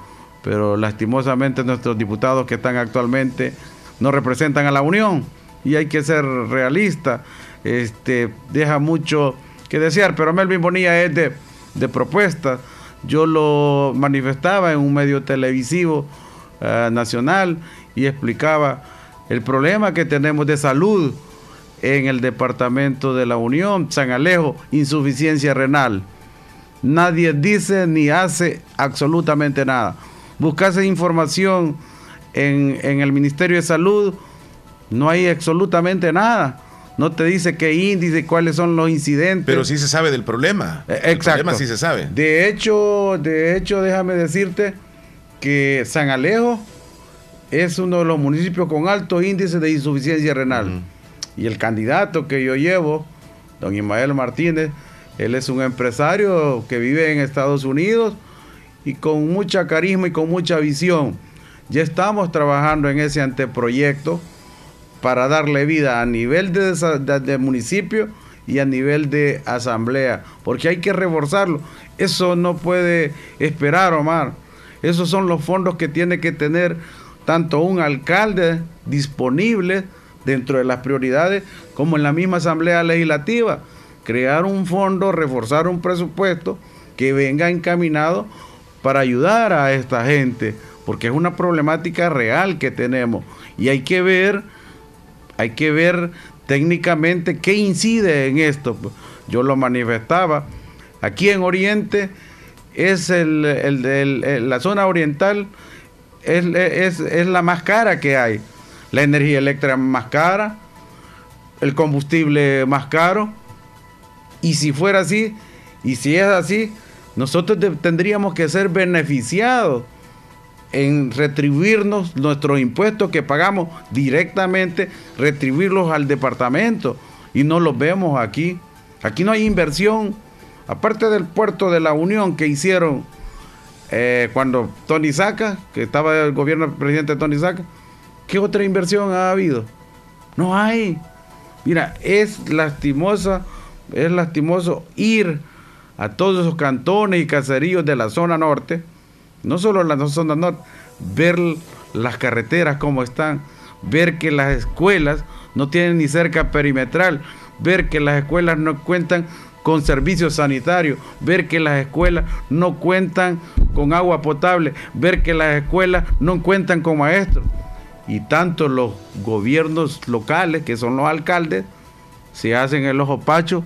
pero lastimosamente nuestros diputados que están actualmente no representan a la Unión y hay que ser realista este, deja mucho que desear, pero Melvin Bonilla es de, de. Yo lo manifestaba en un medio televisivo eh, nacional y explicaba el problema que tenemos de salud en el departamento de la Unión, San Alejo, insuficiencia renal. Nadie dice ni hace absolutamente nada. Buscase información en, en el Ministerio de Salud, no hay absolutamente nada no te dice qué índice, cuáles son los incidentes. Pero sí se sabe del problema. Eh, exacto. El problema sí se sabe. De hecho, de hecho, déjame decirte que San Alejo es uno de los municipios con alto índice de insuficiencia renal. Y el candidato que yo llevo, don Ismael Martínez, él es un empresario que vive en Estados Unidos y con mucha carisma y con mucha visión. Ya estamos trabajando en ese anteproyecto para darle vida a nivel de, municipio y a nivel de asamblea, porque hay que reforzarlo. Eso no puede esperar, Omar. Esos son los fondos que tiene que tener tanto un alcalde disponible dentro de las prioridades como en la misma asamblea legislativa. Crear un fondo, reforzar un presupuesto que venga encaminado para ayudar a esta gente, porque es una problemática real que tenemos y hay que ver hay que ver técnicamente qué incide en esto. Yo lo manifestaba. Aquí en Oriente es el, la zona oriental es, es, la más cara que hay. La energía eléctrica más cara, el combustible más caro. Y si fuera así, y si es así, nosotros tendríamos que ser beneficiados en retribuirnos nuestros impuestos que pagamos directamente, retribuirlos al departamento y no los vemos aquí. Aquí no hay inversión, aparte del puerto de la Unión que hicieron eh, cuando Tony Saca, que estaba el gobierno presidente Tony Saca, ¿qué otra inversión ha habido? No hay. Mira, es lastimosa, es lastimoso ir a todos esos cantones y caseríos de la zona norte, no solo la zona norte, ver las carreteras como están, ver que las escuelas no tienen ni cerca perimetral, ver que las escuelas no cuentan con servicios sanitarios, ver que las escuelas no cuentan con agua potable, ver que las escuelas no cuentan con maestros. Y tanto los gobiernos locales, que son los alcaldes, se hacen el ojo pacho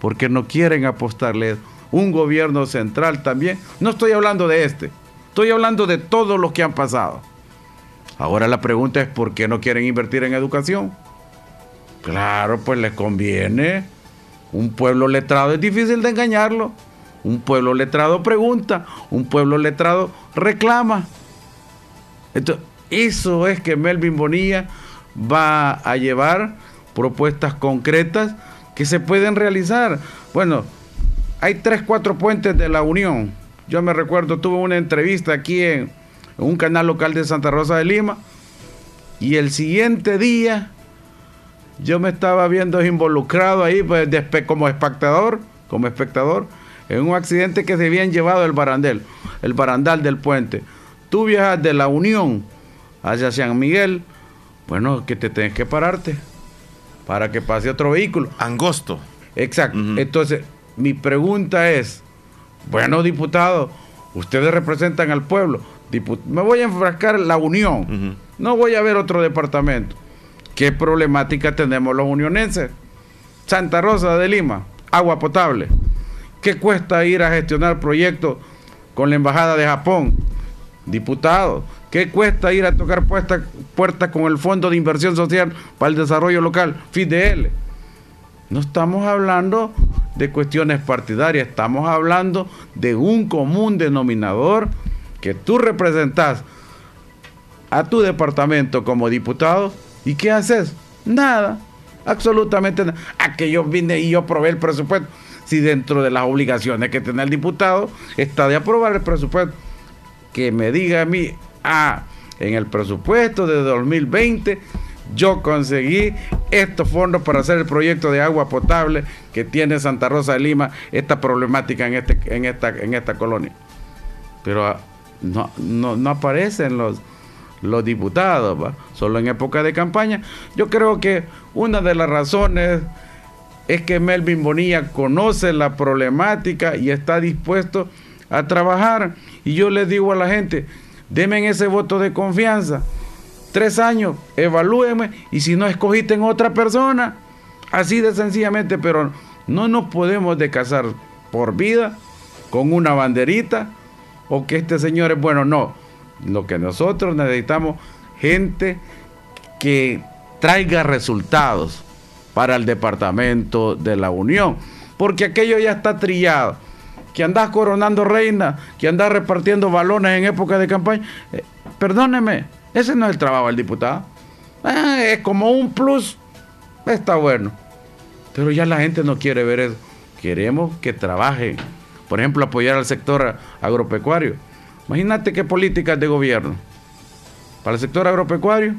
porque no quieren apostarle un gobierno central también. No estoy hablando de este, estoy hablando de todos los que han pasado. Ahora la pregunta es por qué no quieren invertir en educación. Claro, pues les conviene. Un pueblo letrado es difícil de engañarlo. Un pueblo letrado pregunta, un pueblo letrado reclama. Entonces, eso es que Melvin Bonilla va a llevar propuestas concretas que se pueden realizar. Bueno, hay tres, cuatro puentes de la Unión. Yo me recuerdo, tuve una entrevista aquí en, un canal local de Santa Rosa de Lima y el siguiente día yo me estaba viendo involucrado ahí pues, como espectador, como espectador, en un accidente que se habían llevado el barandel, el barandal del puente. Tú viajas de la Unión hacia San Miguel, bueno, que te tienes que pararte para que pase otro vehículo. Angosto. Exacto. Entonces, mi pregunta es, bueno, diputado, ustedes representan al pueblo. me voy a enfrascar en la unión. No voy a ver otro departamento. ¿Qué problemática tenemos los unionenses? Santa Rosa de Lima, agua potable. ¿Qué cuesta ir a gestionar proyectos con la Embajada de Japón? Diputado, ¿qué cuesta ir a tocar puertas con el Fondo de Inversión Social para el Desarrollo Local, FIDL? No estamos hablando de cuestiones partidarias, estamos hablando de un común denominador que tú representas a tu departamento como diputado y ¿qué haces? Nada, absolutamente nada. A que yo vine y yo probé el presupuesto. Si dentro de las obligaciones que tiene el diputado está de aprobar el presupuesto, que me diga a mí, ah, en el presupuesto de 2020 yo conseguí estos fondos para hacer el proyecto de agua potable que tiene Santa Rosa de Lima, esta problemática en, este, esta, colonia. Pero ah, no, aparecen los, los diputados, solo en época de campaña. Yo creo que una de las razones es que Melvin Bonilla conoce la problemática y está dispuesto a trabajar. Y yo le digo a la gente, denme ese voto de confianza tres años, evalúeme y si no escogiste en otra persona, así de sencillamente, pero no nos podemos de casar por vida con una banderita o que este señor es bueno, no. Lo que nosotros necesitamos, gente que traiga resultados para el departamento de la Unión, porque aquello ya está trillado. Que andas coronando reina, que andas repartiendo balones en época de campaña. Eh, perdóneme, ese no es el trabajo del diputado. Ah, es como un plus. Está bueno. Pero ya la gente no quiere ver eso. Queremos que trabajen. Por ejemplo, apoyar al sector agropecuario. Imagínate qué políticas de gobierno. Para el sector agropecuario,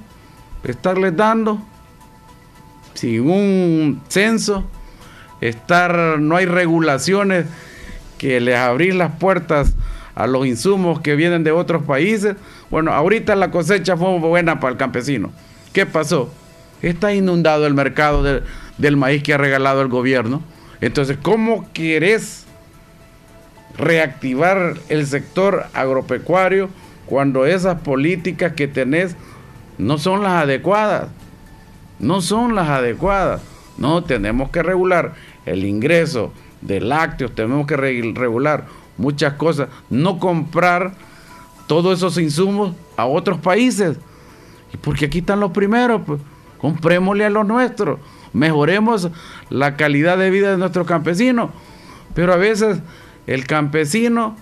estarles dando sin un censo, estar, no hay regulaciones que les abrir las puertas a los insumos que vienen de otros países. Bueno, ahorita la cosecha fue buena para el campesino. ¿Qué pasó? Está inundado el mercado del maíz que ha regalado el gobierno. Entonces, ¿cómo quieres reactivar el sector agropecuario cuando esas políticas que tenés no son las adecuadas? No son las adecuadas. No, tenemos que regular el ingreso de lácteos, tenemos que regular muchas cosas, no comprar todos esos insumos a otros países. Porque aquí están los primeros, pues, comprémosle a los nuestros, mejoremos la calidad de vida de nuestros campesinos. Pero a veces el campesino,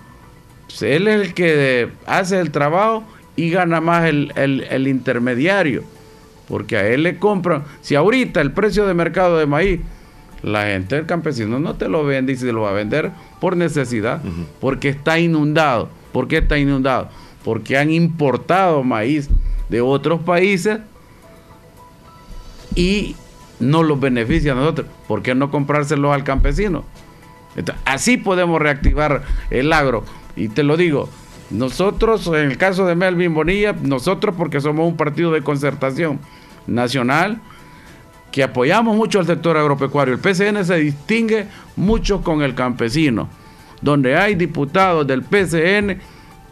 pues, él es el que hace el trabajo y gana más el, el intermediario. Porque a él le compran, si ahorita el precio de mercado de maíz la gente del campesino no te lo vende y se lo va a vender por necesidad, porque está inundado. ¿Por qué está inundado? Porque han importado maíz de otros países y no los beneficia a nosotros. ¿Por qué no comprárselos al campesino? Así podemos reactivar el agro. Y te lo digo, nosotros, en el caso de Melvin Bonilla, nosotros porque somos un partido de concertación nacional, que apoyamos mucho al sector agropecuario. El PCN se distingue mucho con el campesino, donde hay diputados del PCN,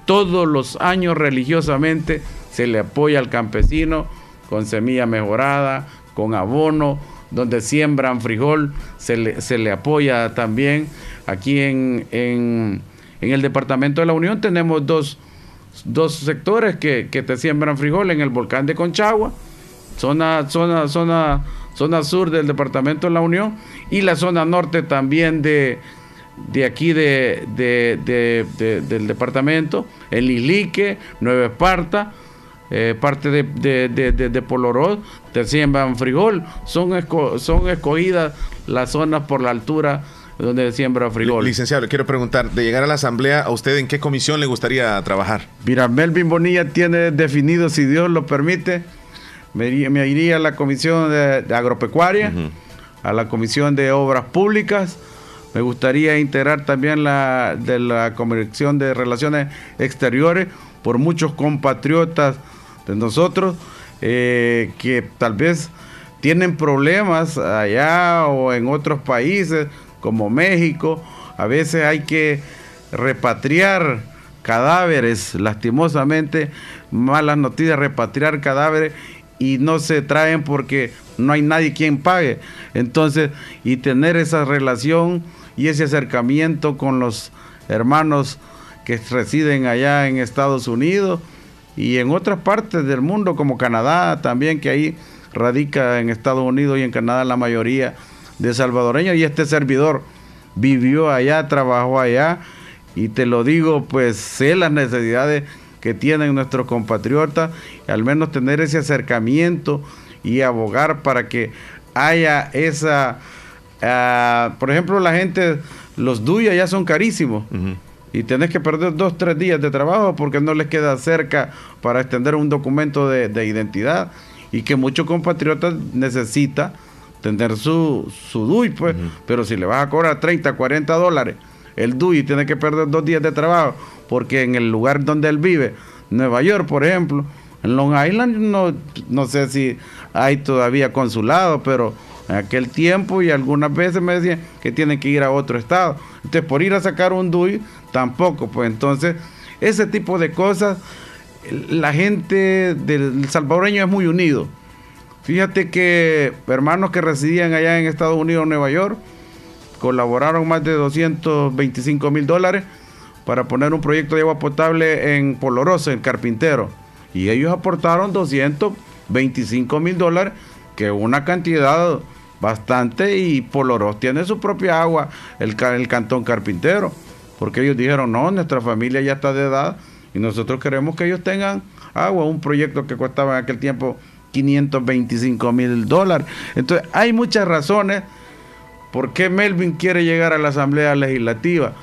todos los años religiosamente se le apoya al campesino con semilla mejorada, con abono, donde siembran frijol, se le, se le apoya también. Aquí en, en, el Departamento de la Unión tenemos dos, sectores que, que, te siembran frijol en el volcán de Conchagua, zona, zona, zona, zona sur del Departamento de la Unión, y la zona norte también de, de aquí de, del departamento, el Islique, Nueva Esparta, eh, parte de, de, de, de Poloró, te siembran frijol. Son, son escogidas las zonas por la altura donde siembra frijol. Licenciado, le quiero preguntar, de llegar a la asamblea, ¿a usted en qué comisión le gustaría trabajar? Mira, Melvin Bonilla tiene definido, si Dios lo permite, me, iría a la comisión de, agropecuaria, a la comisión de obras públicas, me gustaría integrar también la de la comisión de relaciones exteriores por muchos compatriotas de nosotros eh, que tal vez tienen problemas allá o en otros países como México. A veces hay que repatriar cadáveres, lastimosamente, malas noticias, repatriar cadáveres y no se traen porque no hay nadie quien pague. Entonces, y tener esa relación y ese acercamiento con los hermanos que residen allá en Estados Unidos, y en otras partes del mundo como Canadá también, que ahí radica en Estados Unidos y en Canadá la mayoría de salvadoreños. Y este servidor vivió allá, trabajó allá y te lo digo, pues sé las necesidades que tienen nuestros compatriotas, al menos tener ese acercamiento y abogar para que haya esa, ah, por ejemplo, la gente, los DUI ya son carísimos y tenés que perder dos, tres días de trabajo porque no les queda cerca para extender un documento de, identidad y que muchos compatriotas necesitan tener su, su DUI, pues, pero si le vas a cobrar 30, 40 dólares el DUI tiene que perder dos días de trabajo porque en el lugar donde él vive, Nueva York, por ejemplo, en Long Island no, no sé si hay todavía consulado, pero en aquel tiempo y algunas veces me decían que tienen que ir a otro estado. Entonces, por ir a sacar un DUI, tampoco. Pues entonces, ese tipo de cosas, la gente del salvadoreño es muy unido. Fíjate que hermanos que residían allá en Estados Unidos, Nueva York, colaboraron más de 225 mil dólares para poner un proyecto de agua potable en Polorosa, en Carpintero. Y ellos aportaron 225 mil dólares, que es una cantidad bastante y Poloros tiene su propia agua, el, el cantón carpintero, porque ellos dijeron, no, nuestra familia ya está de edad y nosotros queremos que ellos tengan agua, un proyecto que costaba en aquel tiempo 525 mil dólares. Entonces, hay muchas razones por qué Melvin quiere llegar a la Asamblea Legislativa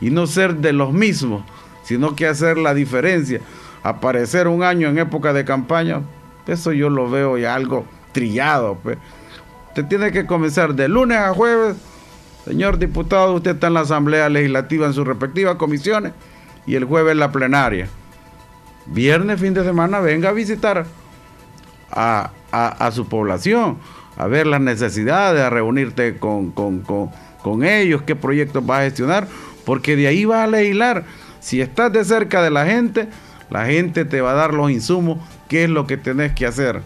y no ser de los mismos, sino que hacer la diferencia. Aparecer un año en época de campaña, eso yo lo veo ya algo trillado. Pues. Usted tiene que comenzar de lunes a jueves. Señor diputado, usted está en la Asamblea Legislativa en sus respectivas comisiones y el jueves en la plenaria. Viernes, fin de semana, venga a visitar a, su población, a ver las necesidades, a reunirte con, con ellos, qué proyectos va a gestionar, porque de ahí va a legislar. Si estás de cerca de la gente, la gente te va a dar los insumos, qué es lo que tenés que hacer.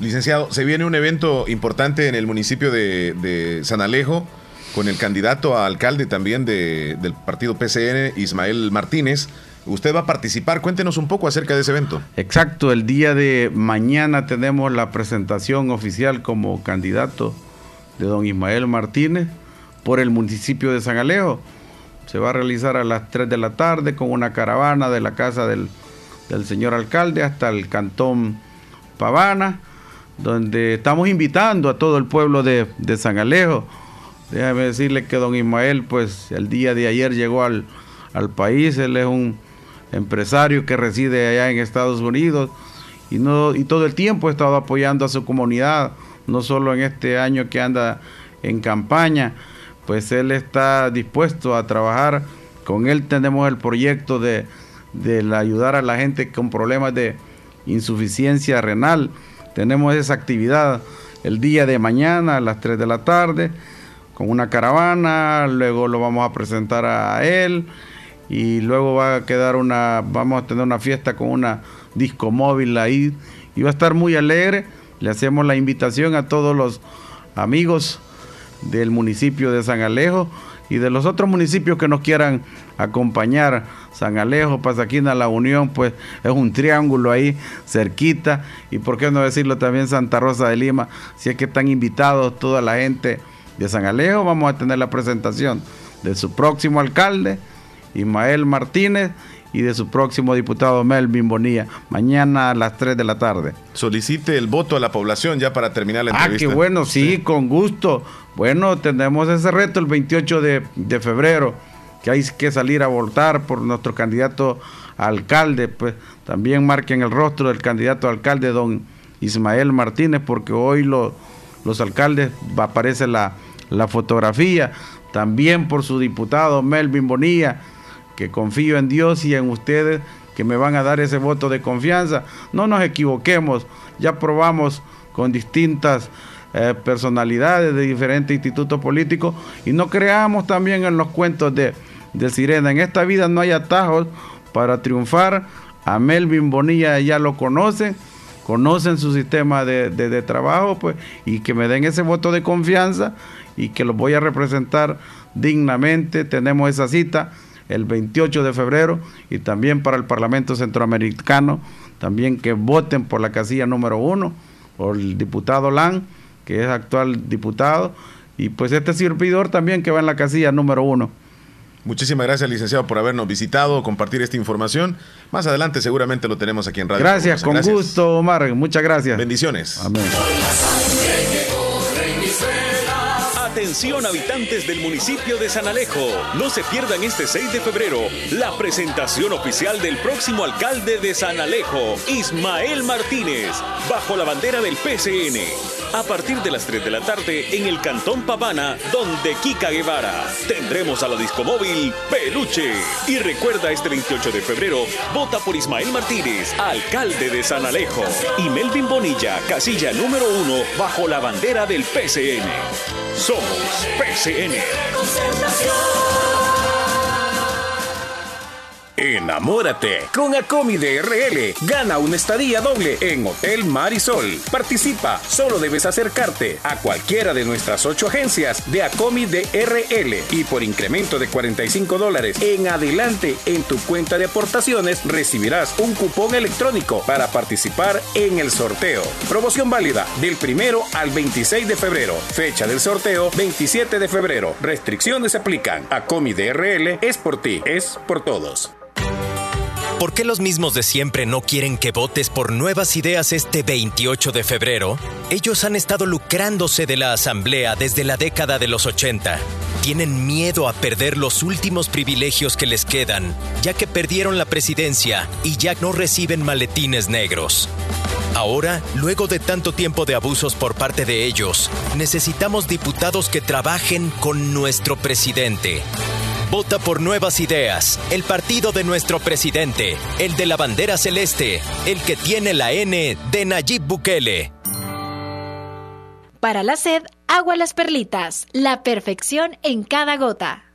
Licenciado, se viene un evento importante en el municipio de, San Alejo con el candidato a alcalde también del partido PCN, Ismael Martínez. Usted va a participar, cuéntenos un poco acerca de ese evento. Exacto, el día de mañana tenemos la presentación oficial como candidato de don Ismael Martínez por el municipio de San Alejo. Se va a realizar a las 3 de la tarde con una caravana de la casa del, del señor alcalde hasta el cantón Pavana donde estamos invitando a todo el pueblo de, San Alejo. Déjame decirle que don Ismael, pues el día de ayer llegó al, país, él es un empresario que reside allá en Estados Unidos y, no, y todo el tiempo ha estado apoyando a su comunidad, no solo en este año que anda en campaña, pues él está dispuesto a trabajar. Con él. Tenemos el proyecto de, de ayudar a la gente con problemas de insuficiencia renal. Tenemos esa actividad el día de mañana a las 3 de la tarde con una caravana, luego lo vamos a presentar a él y luego va a quedar una, vamos a tener una fiesta con una disco móvil ahí y va a estar muy alegre. Le hacemos la invitación a todos los amigos del municipio de San Alejo y de los otros municipios que nos quieran acompañar. San Alejo, Pasaquina, La Unión, pues es un triángulo ahí cerquita. Y por qué no decirlo también Santa Rosa de Lima, si es que están invitados toda la gente de San Alejo, vamos a tener la presentación de su próximo alcalde, Ismael Martínez, y de su próximo diputado Melvin Bonilla, mañana a las 3 de la tarde. Solicite el voto a la población ya para terminar la entrevista. Ah, qué bueno, sí, con gusto. Bueno, tenemos ese reto el 28 de, febrero, que hay que salir a votar por nuestro candidato alcalde, pues también marquen el rostro del candidato alcalde, don Ismael Martínez, porque hoy los alcaldes aparece la, la fotografía, también por su diputado Melvin Bonilla, que confío en Dios y en ustedes que me van a dar ese voto de confianza. No nos equivoquemos, ya probamos con distintas eh, personalidades de diferentes institutos políticos y no creamos también en los cuentos de, de Sirena. En esta vida no hay atajos para triunfar. A Melvin Bonilla ya lo conocen, conocen su sistema de, de trabajo, pues, y que me den ese voto de confianza y que los voy a representar dignamente. Tenemos esa cita el 28 de febrero y también para el Parlamento Centroamericano, también que voten por la casilla número uno, por el diputado Lan, que es actual diputado, y pues este servidor también que va en la casilla número uno. Muchísimas gracias, licenciado, por habernos visitado, compartir esta información. Más adelante seguramente lo tenemos aquí en Radio. Gracias, con gusto, Omar. Muchas gracias. Bendiciones. Amén. Atención habitantes del municipio de San Alejo, no se pierdan este 6 de febrero la presentación oficial del próximo alcalde de San Alejo, Ismael Martínez, bajo la bandera del PCN. A partir de las 3 de la tarde en el Cantón Pavana, donde Kika Guevara. Tendremos a la discomóvil Peluche. Y recuerda este 28 de febrero, vota por Ismael Martínez, alcalde de San Alejo. Y Melvin Bonilla, casilla número uno, bajo la bandera del PCN. PCN. Enamórate con Acomi de RL. Gana una estadía doble en Hotel Marisol. Participa, solo debes acercarte a cualquiera de nuestras ocho agencias de Acomi de RL y por incremento de 45 dólares en adelante en tu cuenta de aportaciones recibirás un cupón electrónico para participar en el sorteo. Promoción válida del primero al 26 de febrero. Fecha del sorteo 27 de febrero. Restricciones se aplican. Acomi de RL es por ti, es por todos. ¿Por qué los mismos de siempre no quieren que votes por nuevas ideas este 28 de febrero? Ellos han estado lucrándose de la Asamblea desde la década de los 80. Tienen miedo a perder los últimos privilegios que les quedan, ya que perdieron la presidencia y ya no reciben maletines negros. Ahora, luego de tanto tiempo de abusos por parte de ellos, necesitamos diputados que trabajen con nuestro presidente Vota por Nuevas Ideas, el partido de nuestro presidente, el de la bandera celeste, el que tiene la N de Nayib Bukele. Para la sed, agua las perlitas, la perfección en cada gota.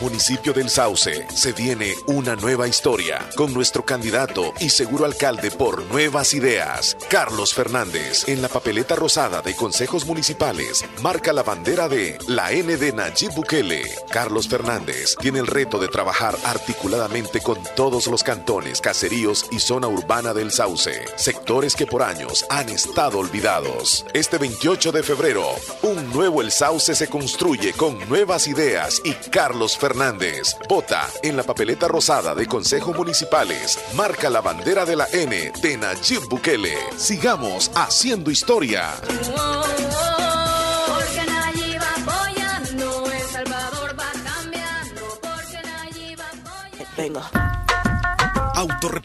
Municipio del Sauce se viene una nueva historia con nuestro candidato y seguro alcalde por Nuevas Ideas, Carlos Fernández. En la papeleta rosada de consejos municipales marca la bandera de la N de Nayib Bukele. Carlos Fernández tiene el reto de trabajar articuladamente con todos los cantones, caseríos y zona urbana del Sauce, sectores que por años han estado olvidados. Este 28 de febrero, un nuevo El Sauce se construye con nuevas ideas y Carlos Fernández. Vota en la papeleta rosada de Consejo Municipales. Marca la bandera de la N de Nayib Bukele. Sigamos haciendo historia. tengo.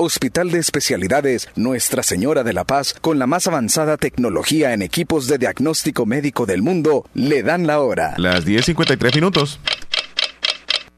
Hospital de Especialidades Nuestra Señora de la Paz, con la más avanzada tecnología en equipos de diagnóstico médico del mundo, le dan la hora. Las 10.53 minutos.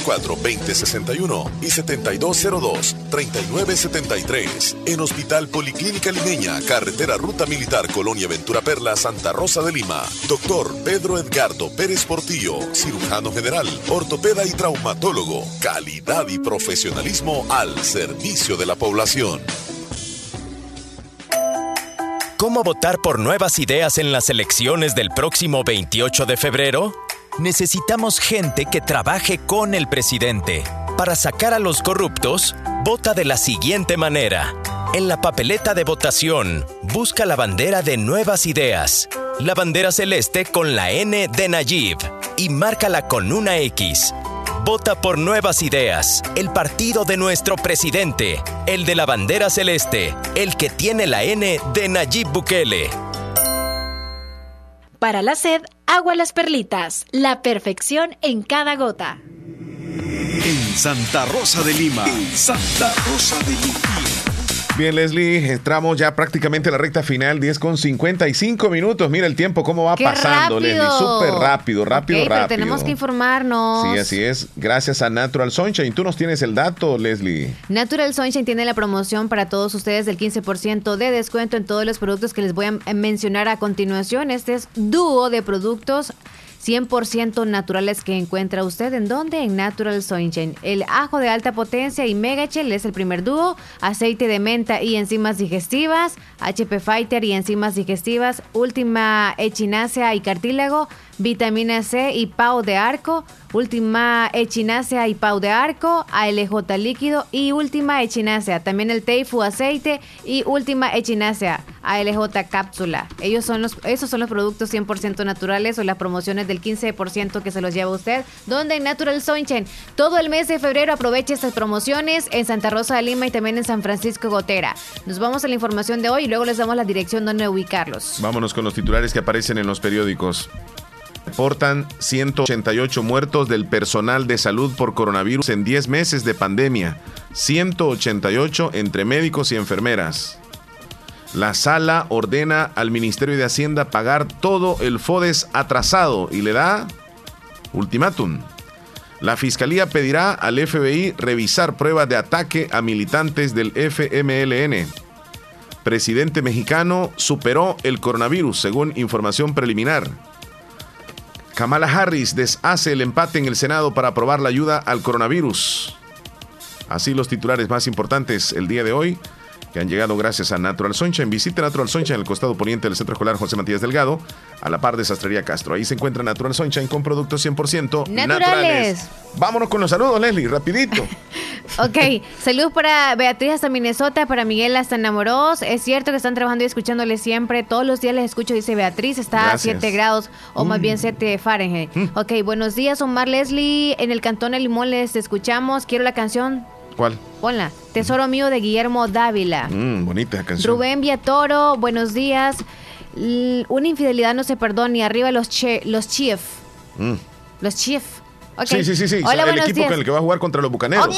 2061 y 7202-3973. En Hospital Policlínica Limeña, Carretera Ruta Militar Colonia Ventura Perla, Santa Rosa de Lima. Doctor Pedro Edgardo Pérez Portillo, cirujano general, ortopeda y traumatólogo. Calidad y profesionalismo al servicio de la población. ¿Cómo votar por nuevas ideas en las elecciones del próximo 28 de febrero? Necesitamos gente que trabaje con el presidente. Para sacar a los corruptos, vota de la siguiente manera. En la papeleta de votación, busca la bandera de nuevas ideas, la bandera celeste con la N de Nayib y márcala con una X. Vota por nuevas ideas, el partido de nuestro presidente, el de la bandera celeste, el que tiene la N de Nayib Bukele. Para la sed, agua las perlitas, la perfección en cada gota. En Santa Rosa de Lima. Santa Rosa de Lima. Bien, Leslie, entramos ya prácticamente a la recta final, 10 con 55 minutos. Mira el tiempo, cómo va pasando, Leslie. Súper rápido, rápido, rápido. Pero tenemos que informarnos. Sí, así es. Gracias a Natural Sunshine. Tú nos tienes el dato, Leslie. Natural Sunshine tiene la promoción para todos ustedes del 15% de descuento en todos los productos que les voy a mencionar a continuación. Este es dúo de productos 100% naturales que encuentra usted. ¿En dónde? En Natural Sunshine. El ajo de alta potencia y Megachel es el primer dúo. Aceite de menta y enzimas digestivas. HP Fighter y enzimas digestivas. Última echinacea y cartílago. Vitamina C y pau de arco. Última echinacea y pau de arco. ALJ líquido y última echinacea. También el Teifu aceite y última echinacea. ALJ cápsula. Ellos son los, esos son los productos 100% naturales o las promociones del 15% que se los lleva usted. Donde en Natural Sunshine, todo el mes de febrero aproveche estas promociones en Santa Rosa de Lima y también en San Francisco Gotera. Nos vamos a la información de hoy y luego les damos la dirección donde ubicarlos. Vámonos con los titulares que aparecen en los periódicos. Reportan 188 muertos del personal de salud por coronavirus en 10 meses de pandemia. 188 entre médicos y enfermeras. La sala ordena al Ministerio de Hacienda pagar todo el FODES atrasado y le da ultimátum. La Fiscalía pedirá al FBI revisar pruebas de ataque a militantes del FMLN. Presidente mexicano superó el coronavirus, según información preliminar. Kamala Harris deshace el empate en el Senado para aprobar la ayuda al coronavirus. Así los titulares más importantes el día de hoy que han llegado gracias a Natural Sunshine. Visite Natural Sunshine en el costado poniente del Centro Escolar José Matías Delgado, a la par de Sastrería Castro. Ahí se encuentra Natural Sunshine con productos 100% naturales. Vámonos con los saludos, Leslie, rapidito. [laughs] ok, saludos para Beatriz hasta Minnesota, para Miguel hasta Namoros. Es cierto que están trabajando y escuchándole siempre. Todos los días les escucho, dice Beatriz. Está a 7 grados o más bien 7 mm. Fahrenheit. Mm. Ok, buenos días, Omar Leslie. En el Cantón de Limón les escuchamos. Quiero la canción ¿Cuál? Hola, Tesoro mío de Guillermo Dávila. Mm, bonita canción. Rubén Viatoro, buenos días. una infidelidad no se perdona ni arriba los, che, los chief. Mm. Los chief. Sí, sí, sí, sí. Hola, el equipo con el que va a jugar contra los bucaneros. Ok.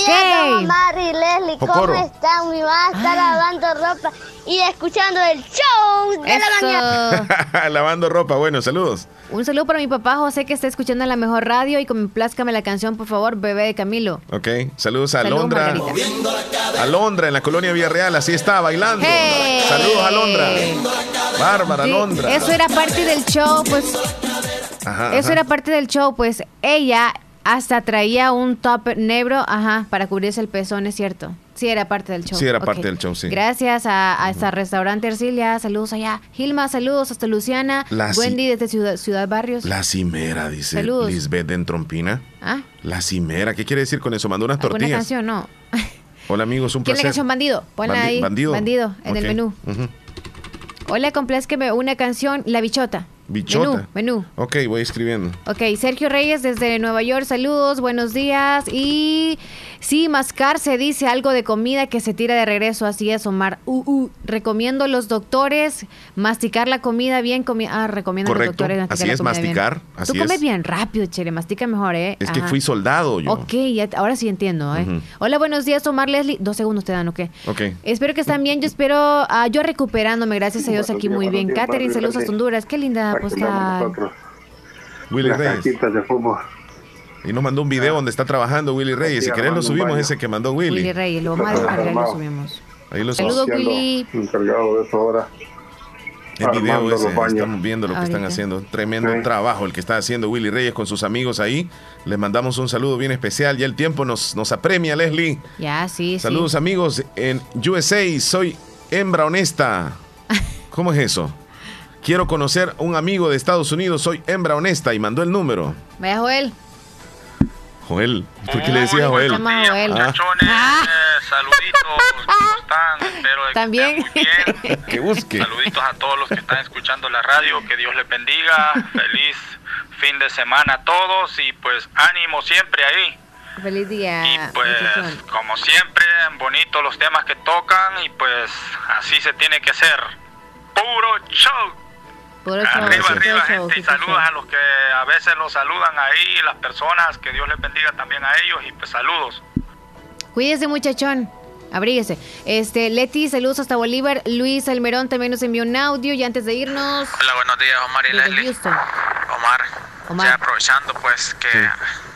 Mari, Leslie, ¿cómo están? Mi mamá está ah. lavando ropa y escuchando el show de la mañana. [laughs] lavando ropa, bueno, saludos. Un saludo para mi papá José que está escuchando la mejor radio y con pláscame la canción, por favor, bebé de Camilo. Ok, saludos a Alondra. Alondra en la colonia Villarreal, así está, bailando. Saludos a Alondra. Bárbara, Alondra. Eso era parte del show, pues. Ajá, eso era parte del show, pues ella hasta traía un top negro, ajá, para cubrirse el pezón, es cierto. Sí, era parte del show. Sí, era parte del show, sí. Gracias a, a restaurante Ercilia. Saludos allá. Gilma, saludos hasta Luciana. Wendy desde Ciudad, Ciudad Barrios. La cimera, dice saludos. Lisbeth de Entrompina. ¿Ah? La cimera. ¿Qué quiere decir con eso? Mandó unas tortillas. Una canción, no. [laughs] Hola, amigos, un ¿Quién placer. la canción Bandido? Ponla ahí. Bandido. Bandido, en el menú. Hola, complazqueme una canción, La Bichota. Bichota. Menú, menú. Ok, voy escribiendo. Ok, Sergio Reyes desde Nueva York, saludos, buenos días. Y sí, mascar se dice algo de comida que se tira de regreso, así es, Omar. Uh, uh. Recomiendo los doctores masticar la comida bien. ah, recomiendo los doctores masticar así es, masticar. Tú comes bien rápido, Chere, mastica mejor, ¿eh? Es que fui soldado yo. Ok, ahora sí entiendo, ¿eh? Hola, buenos días, Omar Leslie. Dos segundos te dan, ¿ok? Ok. Espero que están bien. Yo espero, ah, yo recuperándome, gracias a Dios, aquí muy bien. Catherine, saludos a Honduras. Qué linda Willy Reyes. Y nos mandó un video donde está trabajando Willy Reyes. Si querés lo subimos ese que mandó Willy. Willy Reyes, lo más lo subimos. Ahí lo Saludos, Willy. Encargado de eso ahora. El video ese, estamos viendo lo que están haciendo. Tremendo trabajo el que está haciendo Willy Reyes con sus amigos ahí. Les mandamos un saludo bien especial. Ya el tiempo nos, nos apremia, Leslie. Ya, sí, Saludos, amigos. En USA soy hembra honesta. [laughs] ¿Cómo es eso? Quiero conocer a un amigo de Estados Unidos, soy hembra honesta y mandó el número. Vaya Joel. Joel, ¿por qué le decía Joel? Joel. Ah. saluditos, ¿cómo están? Espero que También. muy bien. [laughs] que busque. Saluditos a todos los que están escuchando la radio, que Dios les bendiga. Feliz fin de semana a todos y pues ánimo siempre ahí. Feliz día. Y pues, como siempre, bonitos los temas que tocan y pues así se tiene que hacer. Puro show arriba, arriba, gente, y saludos a los que a veces los saludan ahí, las personas, que Dios les bendiga también a ellos, y pues saludos. Cuídese, muchachón. Abríguese. Este, Leti, saludos hasta Bolívar. Luis Almerón también nos envió un audio y antes de irnos. Hola, buenos días, Omar y Leslie. Omar, Omar. Ya aprovechando pues que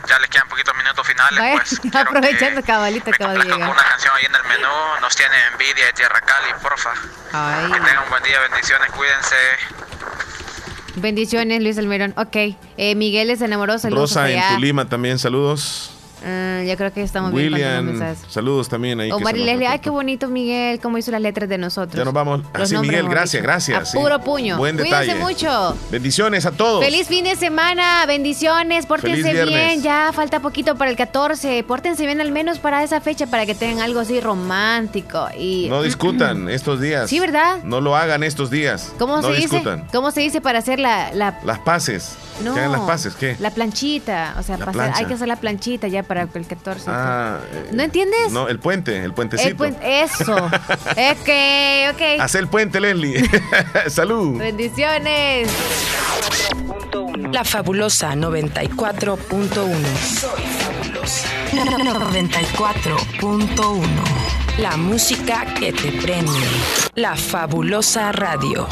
ya le quedan poquitos minutos finales, pues. [laughs] aprovechando cabalito que va a llegar. una canción ahí en el menú, nos tiene envidia de Tierra Cali, porfa. Ay. Que tengan un buen día, bendiciones, cuídense. Bendiciones, Luis Almerón. Ok. Eh, Miguel es enamoró. Saludos. Rosa en Tulima también, saludos. Uh, yo creo que estamos William, saludos también ahí. Omar y Leslie, ay, qué bonito Miguel, cómo hizo las letras de nosotros. Ya nos vamos. Así, Miguel, gracias, gracias. puro puño. Buen Cuídense mucho. Bendiciones a todos. Feliz fin de semana, bendiciones, pórtense bien, ya falta poquito para el 14, pórtense bien al menos para esa fecha para que tengan algo así romántico y No [clears throat] discutan estos días. Sí, ¿verdad? No lo hagan estos días. ¿Cómo no se discutan. dice? ¿Cómo se dice para hacer la, la... las paces? No. ¿Qué hagan las paces? ¿Qué? La planchita, o sea, hay que hacer la planchita ya para el 14. Ah, ¿No entiendes? No, el puente, el puentecito. eso. [laughs] es que, ok. Haz el puente, Leslie. [laughs] Salud. Bendiciones. La fabulosa 94.1. Soy fabulosa. 94.1. La música que te prende. La fabulosa radio.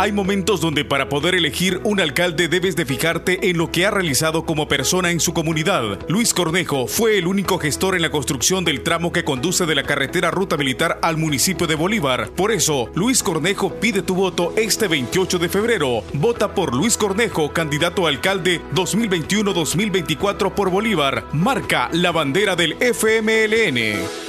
Hay momentos donde para poder elegir un alcalde debes de fijarte en lo que ha realizado como persona en su comunidad. Luis Cornejo fue el único gestor en la construcción del tramo que conduce de la carretera Ruta Militar al municipio de Bolívar. Por eso, Luis Cornejo pide tu voto este 28 de febrero. Vota por Luis Cornejo, candidato a alcalde 2021-2024 por Bolívar. Marca la bandera del FMLN.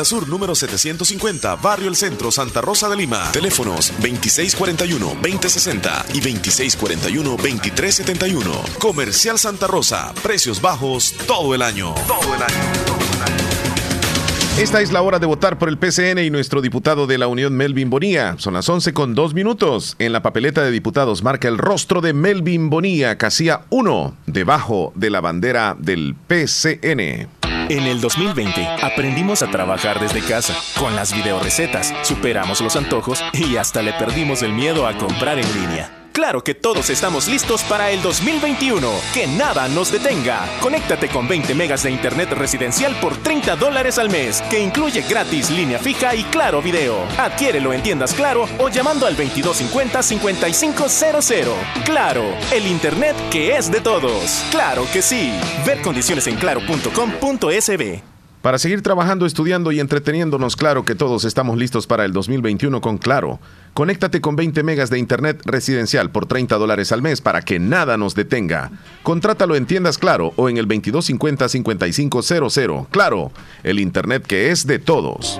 Avenida Sur número 750, Barrio El Centro, Santa Rosa de Lima. Teléfonos 2641-2060 y 2641-2371. Comercial Santa Rosa, precios bajos todo el año. Todo el año. Esta es la hora de votar por el PCN y nuestro diputado de la Unión, Melvin Bonía. Son las 11 con 2 minutos. En la papeleta de diputados marca el rostro de Melvin Bonía, casilla 1, debajo de la bandera del PCN. En el 2020 aprendimos a trabajar desde casa, con las videorecetas, superamos los antojos y hasta le perdimos el miedo a comprar en línea. Claro que todos estamos listos para el 2021. Que nada nos detenga. Conéctate con 20 megas de internet residencial por 30 dólares al mes, que incluye gratis línea fija y claro video. Adquiérelo en tiendas Claro o llamando al 2250-5500. Claro, el internet que es de todos. Claro que sí. Ver condiciones en claro.com.sb. Para seguir trabajando, estudiando y entreteniéndonos, claro que todos estamos listos para el 2021 con Claro. Conéctate con 20 megas de internet residencial por 30 dólares al mes para que nada nos detenga. Contrátalo en tiendas Claro o en el 2250-5500. Claro, el internet que es de todos.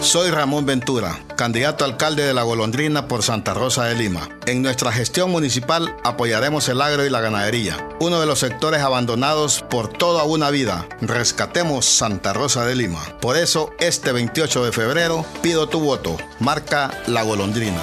Soy Ramón Ventura, candidato a alcalde de La Golondrina por Santa Rosa de Lima. En nuestra gestión municipal apoyaremos el agro y la ganadería, uno de los sectores abandonados por toda una vida. Rescatemos Santa Rosa de Lima. Por eso, este 28 de febrero, pido tu voto. Marca La Golondrina.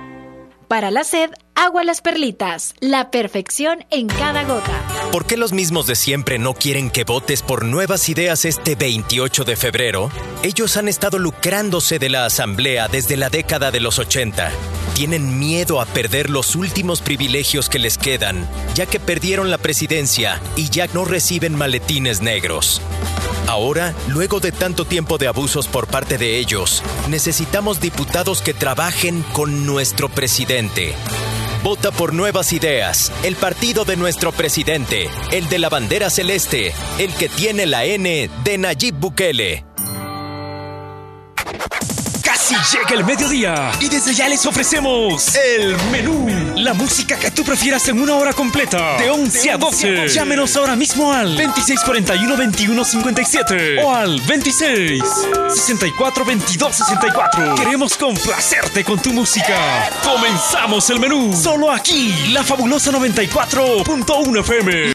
Para la sed, agua las perlitas, la perfección en cada gota. ¿Por qué los mismos de siempre no quieren que votes por nuevas ideas este 28 de febrero? Ellos han estado lucrándose de la Asamblea desde la década de los 80. Tienen miedo a perder los últimos privilegios que les quedan, ya que perdieron la presidencia y ya no reciben maletines negros. Ahora, luego de tanto tiempo de abusos por parte de ellos, necesitamos diputados que trabajen con nuestro presidente. Vota por nuevas ideas, el partido de nuestro presidente, el de la bandera celeste, el que tiene la N de Nayib Bukele. Casi llega el mediodía y desde ya les ofrecemos el menú. La música que tú prefieras en una hora completa, de 11 a 12. Llámenos ahora mismo al 2641-2157 o al 26-64-2264. Queremos complacerte con tu música. Comenzamos el menú. Solo aquí, la fabulosa 94.1 FM.